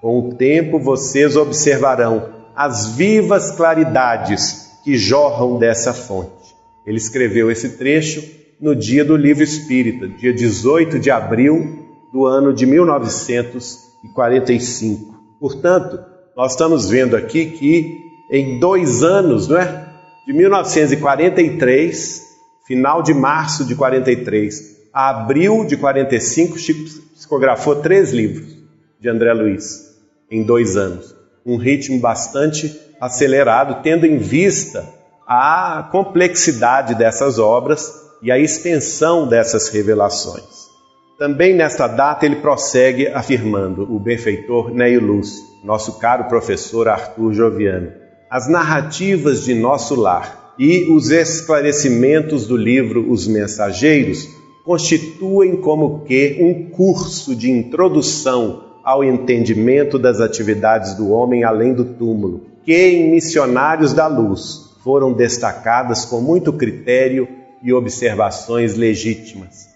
Com o tempo vocês observarão as vivas claridades que jorram dessa fonte. Ele escreveu esse trecho no dia do Livro Espírita, dia 18 de abril do ano de 1945. Portanto, nós estamos vendo aqui que em dois anos, não é? De 1943 final de março de 43 a abril de 45, Chico psicografou três livros de André Luiz em dois anos. Um ritmo bastante acelerado, tendo em vista a complexidade dessas obras e a extensão dessas revelações. Também nesta data ele prossegue afirmando, o benfeitor Neio Lúcio, nosso caro professor Arthur Joviano, as narrativas de nosso lar e os esclarecimentos do livro Os Mensageiros constituem como que um curso de introdução ao entendimento das atividades do homem além do túmulo, que em Missionários da Luz foram destacadas com muito critério e observações legítimas.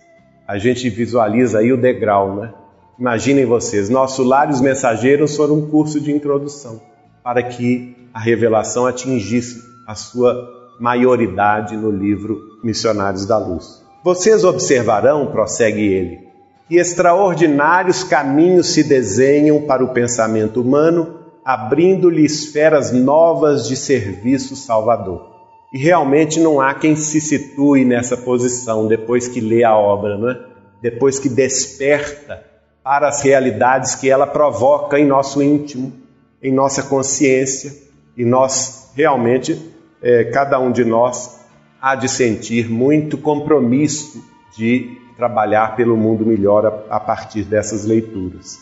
A gente visualiza aí o degrau, né? Imaginem vocês, nosso lar e os mensageiros foram um curso de introdução para que a revelação atingisse a sua maioridade no livro Missionários da Luz. Vocês observarão, prossegue ele, que extraordinários caminhos se desenham para o pensamento humano, abrindo-lhe esferas novas de serviço salvador. E realmente não há quem se situe nessa posição depois que lê a obra, não é? depois que desperta para as realidades que ela provoca em nosso íntimo, em nossa consciência, e nós realmente é, cada um de nós há de sentir muito compromisso de trabalhar pelo mundo melhor a, a partir dessas leituras.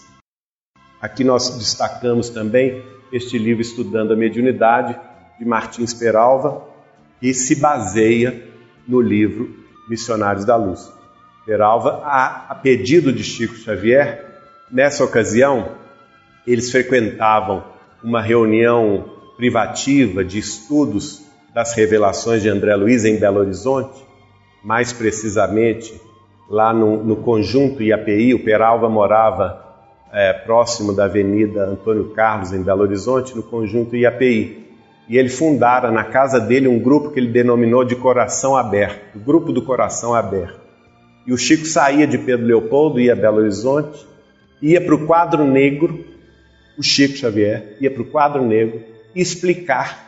Aqui nós destacamos também este livro Estudando a Mediunidade, de Martins Peralva, que se baseia no livro Missionários da Luz. Peralva, a, a pedido de Chico Xavier, nessa ocasião, eles frequentavam uma reunião privativa de estudos das revelações de André Luiz em Belo Horizonte, mais precisamente lá no, no conjunto IAPI, o Peralva morava é, próximo da Avenida Antônio Carlos, em Belo Horizonte, no conjunto IAPI. E ele fundara na casa dele um grupo que ele denominou de Coração Aberto, o Grupo do Coração Aberto. E o Chico saía de Pedro Leopoldo, ia a Belo Horizonte, ia para o quadro negro, o Chico Xavier ia para o quadro negro explicar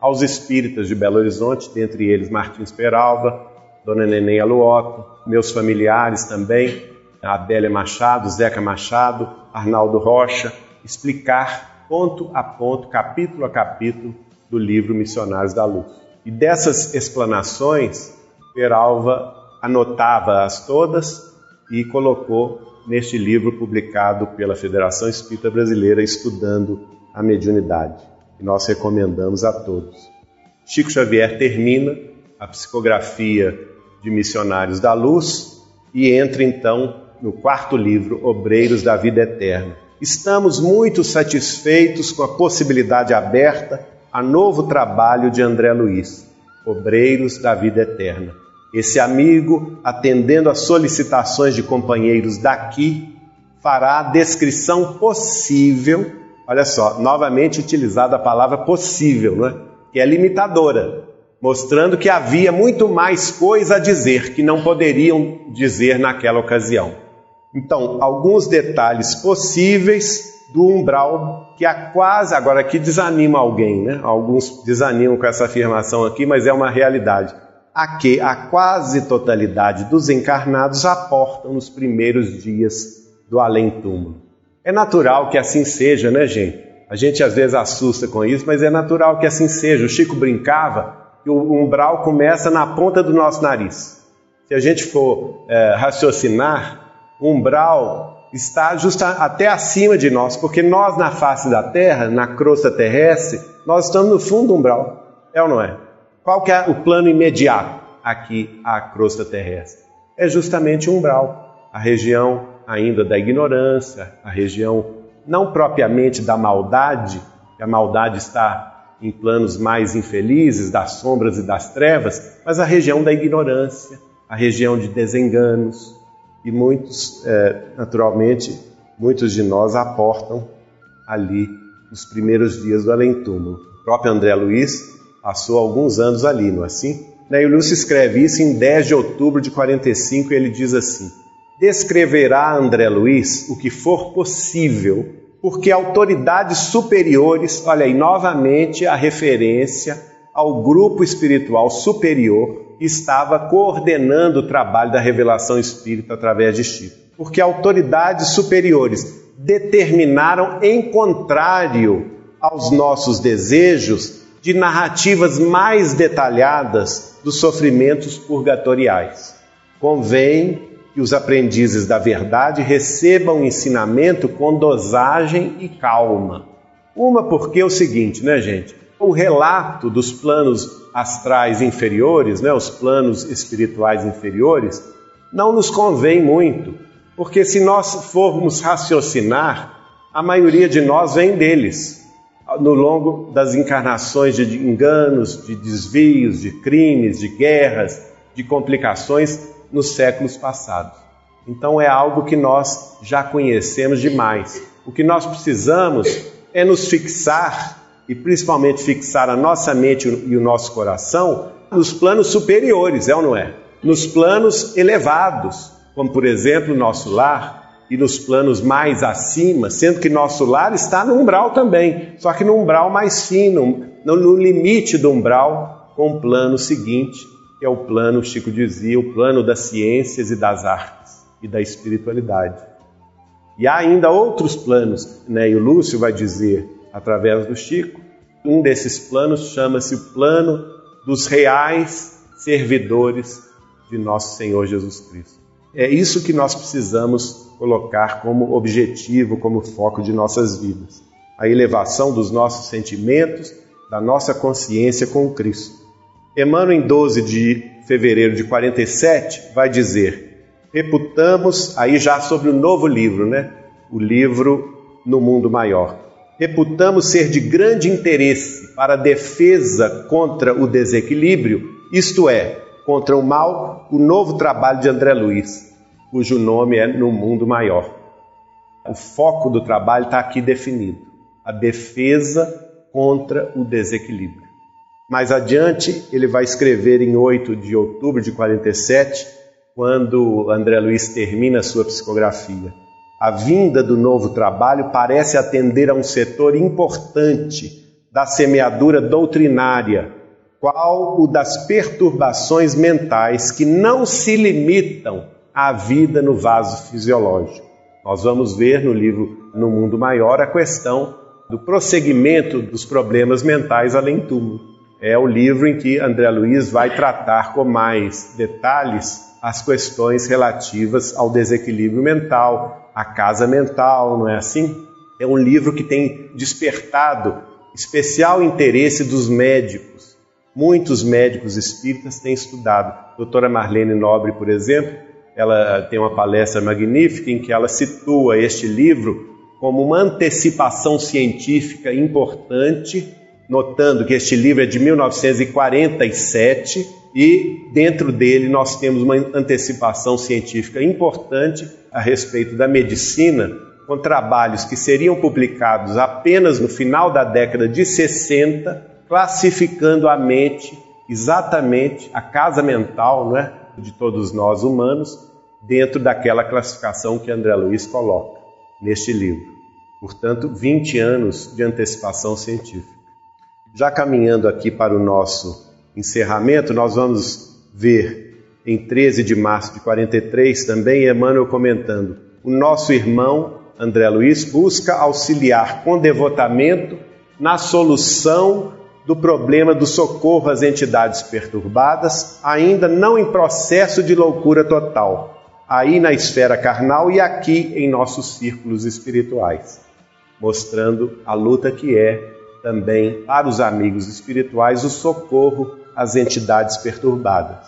aos espíritas de Belo Horizonte, dentre eles Martins Peralva, Dona Neném Aluoto, meus familiares também, Adélia Machado, Zeca Machado, Arnaldo Rocha, explicar ponto a ponto, capítulo a capítulo do livro Missionários da Luz. E dessas explanações, Peralva anotava-as todas e colocou neste livro publicado pela Federação Espírita Brasileira Estudando a Mediunidade, que nós recomendamos a todos. Chico Xavier termina a psicografia de Missionários da Luz e entra então no quarto livro, Obreiros da Vida Eterna. Estamos muito satisfeitos com a possibilidade aberta a novo trabalho de André Luiz, Obreiros da Vida Eterna. Esse amigo, atendendo às solicitações de companheiros daqui, fará a descrição possível. Olha só, novamente utilizada a palavra possível, não é? que é limitadora, mostrando que havia muito mais coisa a dizer que não poderiam dizer naquela ocasião. Então, alguns detalhes possíveis do umbral que há quase, agora aqui desanima alguém, né? Alguns desanimam com essa afirmação aqui, mas é uma realidade. A que a quase totalidade dos encarnados aportam nos primeiros dias do além-túmulo. É natural que assim seja, né, gente? A gente às vezes assusta com isso, mas é natural que assim seja. O Chico brincava que o umbral começa na ponta do nosso nariz. Se a gente for é, raciocinar, o umbral está justa até acima de nós, porque nós na face da Terra, na crosta terrestre, nós estamos no fundo do umbral. É ou não é? Qual que é o plano imediato aqui à crosta terrestre? É justamente o umbral, a região ainda da ignorância, a região não propriamente da maldade, que a maldade está em planos mais infelizes, das sombras e das trevas, mas a região da ignorância, a região de desenganos, e muitos, é, naturalmente, muitos de nós aportam ali nos primeiros dias do além-túmulo. O próprio André Luiz passou alguns anos ali, não é assim? Né, e o Lúcio escreve isso em 10 de outubro de 45 e ele diz assim: Descreverá André Luiz o que for possível, porque autoridades superiores, olha aí novamente a referência ao grupo espiritual superior estava coordenando o trabalho da revelação espírita através de Chico. Porque autoridades superiores determinaram, em contrário aos nossos desejos, de narrativas mais detalhadas dos sofrimentos purgatoriais. Convém que os aprendizes da verdade recebam ensinamento com dosagem e calma. Uma porque é o seguinte, né, gente? o relato dos planos astrais inferiores, né, os planos espirituais inferiores, não nos convém muito, porque se nós formos raciocinar, a maioria de nós vem deles, no longo das encarnações de enganos, de desvios, de crimes, de guerras, de complicações nos séculos passados. Então é algo que nós já conhecemos demais. O que nós precisamos é nos fixar e principalmente fixar a nossa mente e o nosso coração nos planos superiores, é ou não é? Nos planos elevados, como por exemplo o nosso lar, e nos planos mais acima, sendo que nosso lar está no umbral também, só que no umbral mais fino, no limite do umbral, com o plano seguinte, que é o plano, Chico dizia, o plano das ciências e das artes e da espiritualidade. E há ainda outros planos, né? e o Lúcio vai dizer através do Chico. Um desses planos chama-se o plano dos reais servidores de nosso Senhor Jesus Cristo. É isso que nós precisamos colocar como objetivo, como foco de nossas vidas. A elevação dos nossos sentimentos, da nossa consciência com Cristo. Emmanuel, em 12 de fevereiro de 47, vai dizer: reputamos, aí já sobre o novo livro, né? O livro No Mundo Maior reputamos ser de grande interesse para a defesa contra o desequilíbrio, isto é, contra o mal, o novo trabalho de André Luiz, cujo nome é No Mundo Maior. o foco do trabalho está aqui definido: a defesa contra o desequilíbrio. Mais adiante, ele vai escrever em 8 de outubro de 47, quando André Luiz termina sua psicografia. A vinda do novo trabalho parece atender a um setor importante da semeadura doutrinária, qual o das perturbações mentais que não se limitam à vida no vaso fisiológico. Nós vamos ver no livro No Mundo Maior a questão do prosseguimento dos problemas mentais além túmulo. É o livro em que André Luiz vai tratar com mais detalhes as questões relativas ao desequilíbrio mental, à casa mental, não é assim? É um livro que tem despertado especial interesse dos médicos. Muitos médicos espíritas têm estudado. Doutora Marlene Nobre, por exemplo, ela tem uma palestra magnífica em que ela situa este livro como uma antecipação científica importante, notando que este livro é de 1947 e dentro dele nós temos uma antecipação científica importante a respeito da medicina com trabalhos que seriam publicados apenas no final da década de 60, classificando a mente exatamente a casa mental não é, de todos nós humanos dentro daquela classificação que André Luiz coloca neste livro. Portanto, 20 anos de antecipação científica. Já caminhando aqui para o nosso encerramento, nós vamos ver em 13 de março de 43 também Emmanuel comentando: o nosso irmão André Luiz, busca auxiliar com devotamento na solução do problema do socorro às entidades perturbadas, ainda não em processo de loucura total, aí na esfera carnal e aqui em nossos círculos espirituais, mostrando a luta que é também para os amigos espirituais o socorro às entidades perturbadas.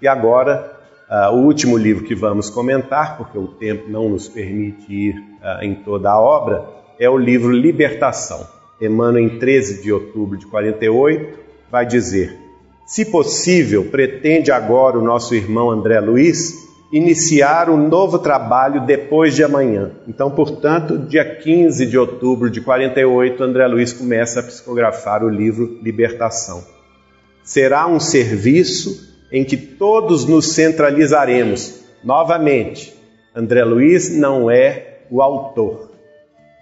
E agora Uh, o último livro que vamos comentar, porque o tempo não nos permite ir uh, em toda a obra, é o livro Libertação. Emmanuel, em 13 de outubro de 48, vai dizer: Se possível, pretende agora o nosso irmão André Luiz iniciar um novo trabalho depois de amanhã. Então, portanto, dia 15 de outubro de 48, André Luiz começa a psicografar o livro Libertação. Será um serviço em que todos nos centralizaremos. Novamente, André Luiz não é o autor,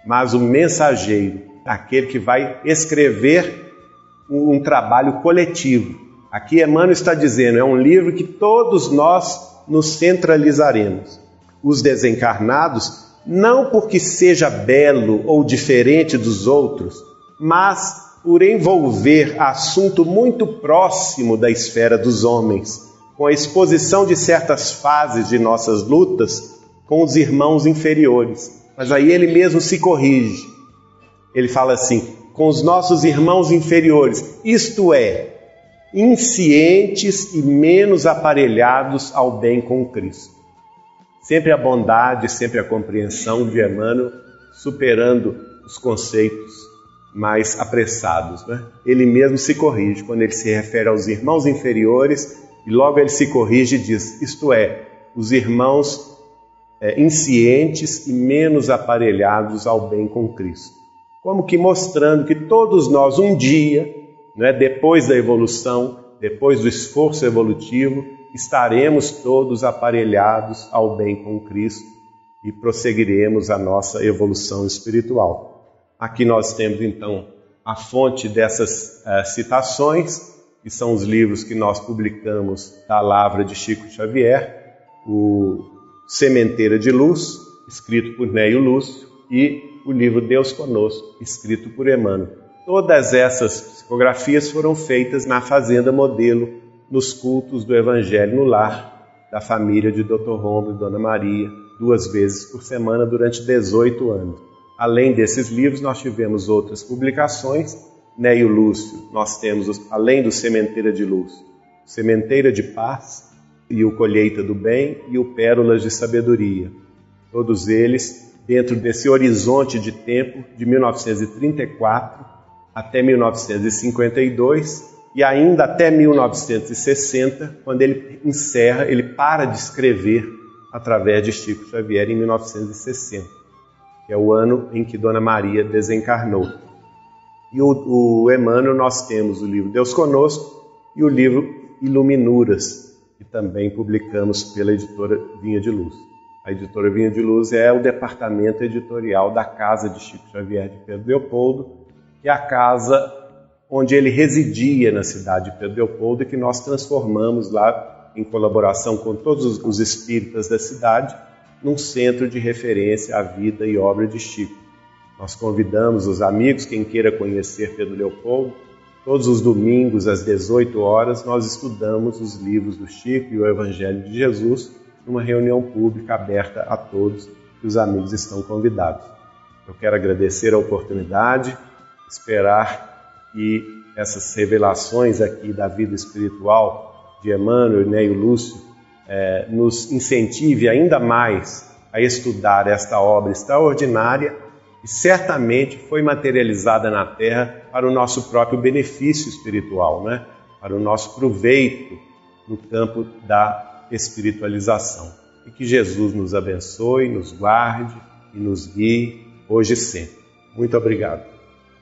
mas o mensageiro, aquele que vai escrever um, trabalho coletivo. Aqui Emmanuel está dizendo, é um livro que todos nós nos centralizaremos. Os desencarnados, não porque seja belo ou diferente dos outros, mas por envolver assunto muito próximo da esfera dos homens, com a exposição de certas fases de nossas lutas com os irmãos inferiores. Mas aí ele mesmo se corrige. Ele fala assim: com os nossos irmãos inferiores, isto é, inscientes e menos aparelhados ao bem com Cristo. Sempre a bondade, sempre a compreensão de Emmanuel, superando os conceitos mais apressados. Né? Ele mesmo se corrige quando ele se refere aos irmãos inferiores e logo ele se corrige e diz: isto é, os irmãos é, inscientes e menos aparelhados ao bem com Cristo. Como que mostrando que todos nós, um dia, né, depois da evolução, depois do esforço evolutivo, estaremos todos aparelhados ao bem com Cristo e prosseguiremos a nossa evolução espiritual. Aqui nós temos então a fonte dessas uh, citações, que são os livros que nós publicamos da Lavra de Chico Xavier, o Sementeira de Luz, escrito por Neio Lúcio, e o livro Deus Conosco, escrito por Emmanuel. Todas essas psicografias foram feitas na Fazenda Modelo, nos cultos do Evangelho no Lar, da família de Dr. Romulo e Dona Maria, duas vezes por semana durante 18 anos. Além desses livros, nós tivemos outras publicações. Neio Lúcio, nós temos, além do Sementeira de Lúcio, Sementeira de Paz e o Colheita do Bem e o Pérolas de Sabedoria. Todos eles dentro desse horizonte de tempo de 1934 até 1952 e ainda até 1960, quando ele encerra, ele para de escrever através de Chico Xavier em 1960. que é o ano em que Dona Maria desencarnou. E o, o Emmanuel nós temos o livro Deus Conosco e o livro Iluminuras, que também publicamos pela editora Vinha de Luz. A editora Vinha de Luz é o departamento editorial da casa de Chico Xavier de Pedro Leopoldo, que é a casa onde ele residia na cidade de Pedro Leopoldo e que nós transformamos lá, em colaboração com todos os espíritas da cidade, num centro de referência à vida e obra de Chico. Nós convidamos os amigos, quem queira conhecer Pedro Leopoldo, todos os domingos às 18 horas nós estudamos os livros do Chico e o Evangelho de Jesus numa reunião pública aberta a todos e os amigos estão convidados. Eu quero agradecer a oportunidade, esperar que essas revelações aqui da vida espiritual de Emmanuel né, e Lúcio é, nos incentive ainda mais a estudar esta obra extraordinária e certamente foi materializada na Terra para o nosso próprio benefício espiritual, né? para o nosso proveito no campo da espiritualização. E que Jesus nos abençoe, nos guarde e nos guie hoje e sempre. Muito obrigado.